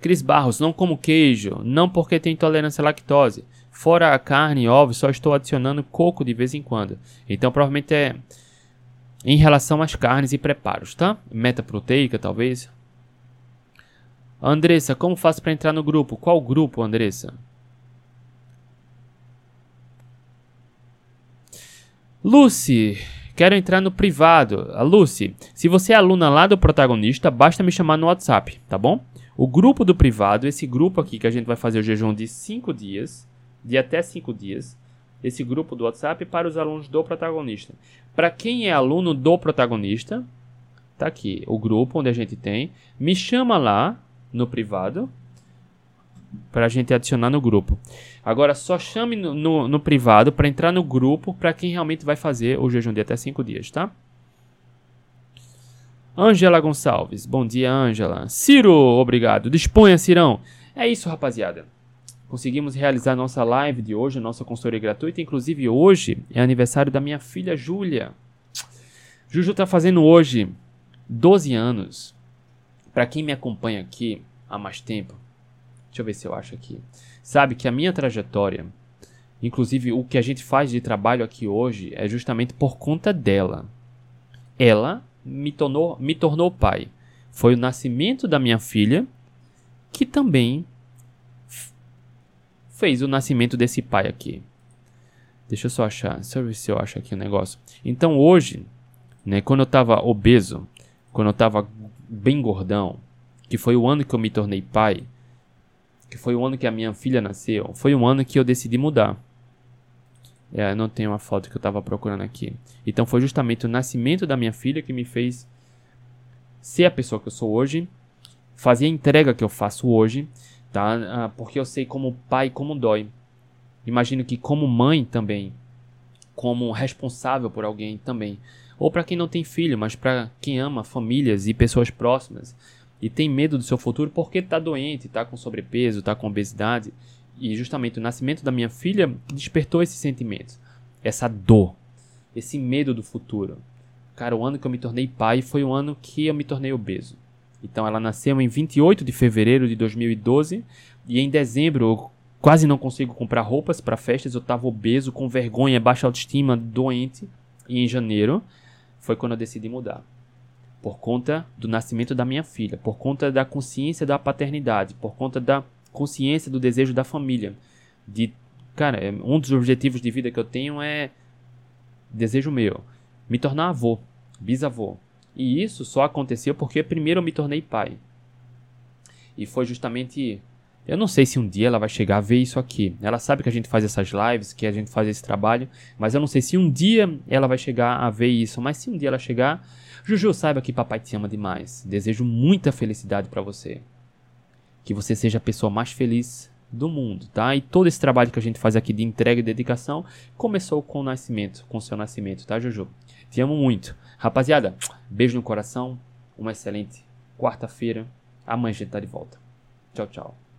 Cris Barros, não como queijo, não porque tem intolerância à lactose. Fora a carne e ovos, só estou adicionando coco de vez em quando. Então provavelmente é em relação às carnes e preparos, tá? Meta proteica, talvez. Andressa, como faço para entrar no grupo? Qual grupo, Andressa? Lucy, quero entrar no privado. A Lucy, se você é aluna lá do protagonista, basta me chamar no WhatsApp, tá bom? O grupo do privado, esse grupo aqui que a gente vai fazer o jejum de 5 dias, de até 5 dias, esse grupo do WhatsApp para os alunos do protagonista. Para quem é aluno do protagonista, tá aqui o grupo onde a gente tem, me chama lá no privado para a gente adicionar no grupo. Agora só chame no, no, no privado para entrar no grupo para quem realmente vai fazer o jejum de até 5 dias, tá? Ângela Gonçalves. Bom dia, Ângela. Ciro, obrigado. Disponha, Cirão. É isso, rapaziada. Conseguimos realizar nossa live de hoje, nossa consultoria gratuita. Inclusive, hoje é aniversário da minha filha Júlia. Juju está fazendo hoje 12 anos. Para quem me acompanha aqui há mais tempo, deixa eu ver se eu acho aqui. Sabe que a minha trajetória, inclusive o que a gente faz de trabalho aqui hoje, é justamente por conta dela. Ela me tornou, me tornou pai. Foi o nascimento da minha filha que também fez o nascimento desse pai aqui. Deixa eu só achar, deixa eu ver se eu acho aqui o um negócio. Então hoje, né, quando eu tava obeso, quando eu tava bem gordão, que foi o ano que eu me tornei pai, que foi o ano que a minha filha nasceu, foi o ano que eu decidi mudar. É, não tem uma foto que eu estava procurando aqui. Então foi justamente o nascimento da minha filha que me fez ser a pessoa que eu sou hoje, fazer a entrega que eu faço hoje, tá? Ah, porque eu sei como pai como dói. Imagino que como mãe também, como responsável por alguém também, ou para quem não tem filho, mas para quem ama famílias e pessoas próximas e tem medo do seu futuro porque está doente, está com sobrepeso, está com obesidade e justamente o nascimento da minha filha despertou esse sentimento, essa dor, esse medo do futuro. Cara, o ano que eu me tornei pai foi o ano que eu me tornei obeso. Então ela nasceu em 28 de fevereiro de 2012 e em dezembro eu quase não consigo comprar roupas para festas, eu estava obeso, com vergonha, baixa autoestima, doente. E em janeiro foi quando eu decidi mudar. Por conta do nascimento da minha filha, por conta da consciência da paternidade, por conta da consciência do desejo da família. De, cara, é, um dos objetivos de vida que eu tenho é desejo meu, me tornar avô, bisavô. E isso só aconteceu porque primeiro eu me tornei pai. E foi justamente eu não sei se um dia ela vai chegar a ver isso aqui. Ela sabe que a gente faz essas lives, que a gente faz esse trabalho, mas eu não sei se um dia ela vai chegar a ver isso. Mas se um dia ela chegar, Juju, saiba que papai te ama demais. Desejo muita felicidade para você que você seja a pessoa mais feliz do mundo, tá? E todo esse trabalho que a gente faz aqui de entrega e dedicação começou com o nascimento, com o seu nascimento, tá, Jojo? Te amo muito. Rapaziada, beijo no coração, uma excelente quarta-feira. Amanhã a gente tá de volta. Tchau, tchau.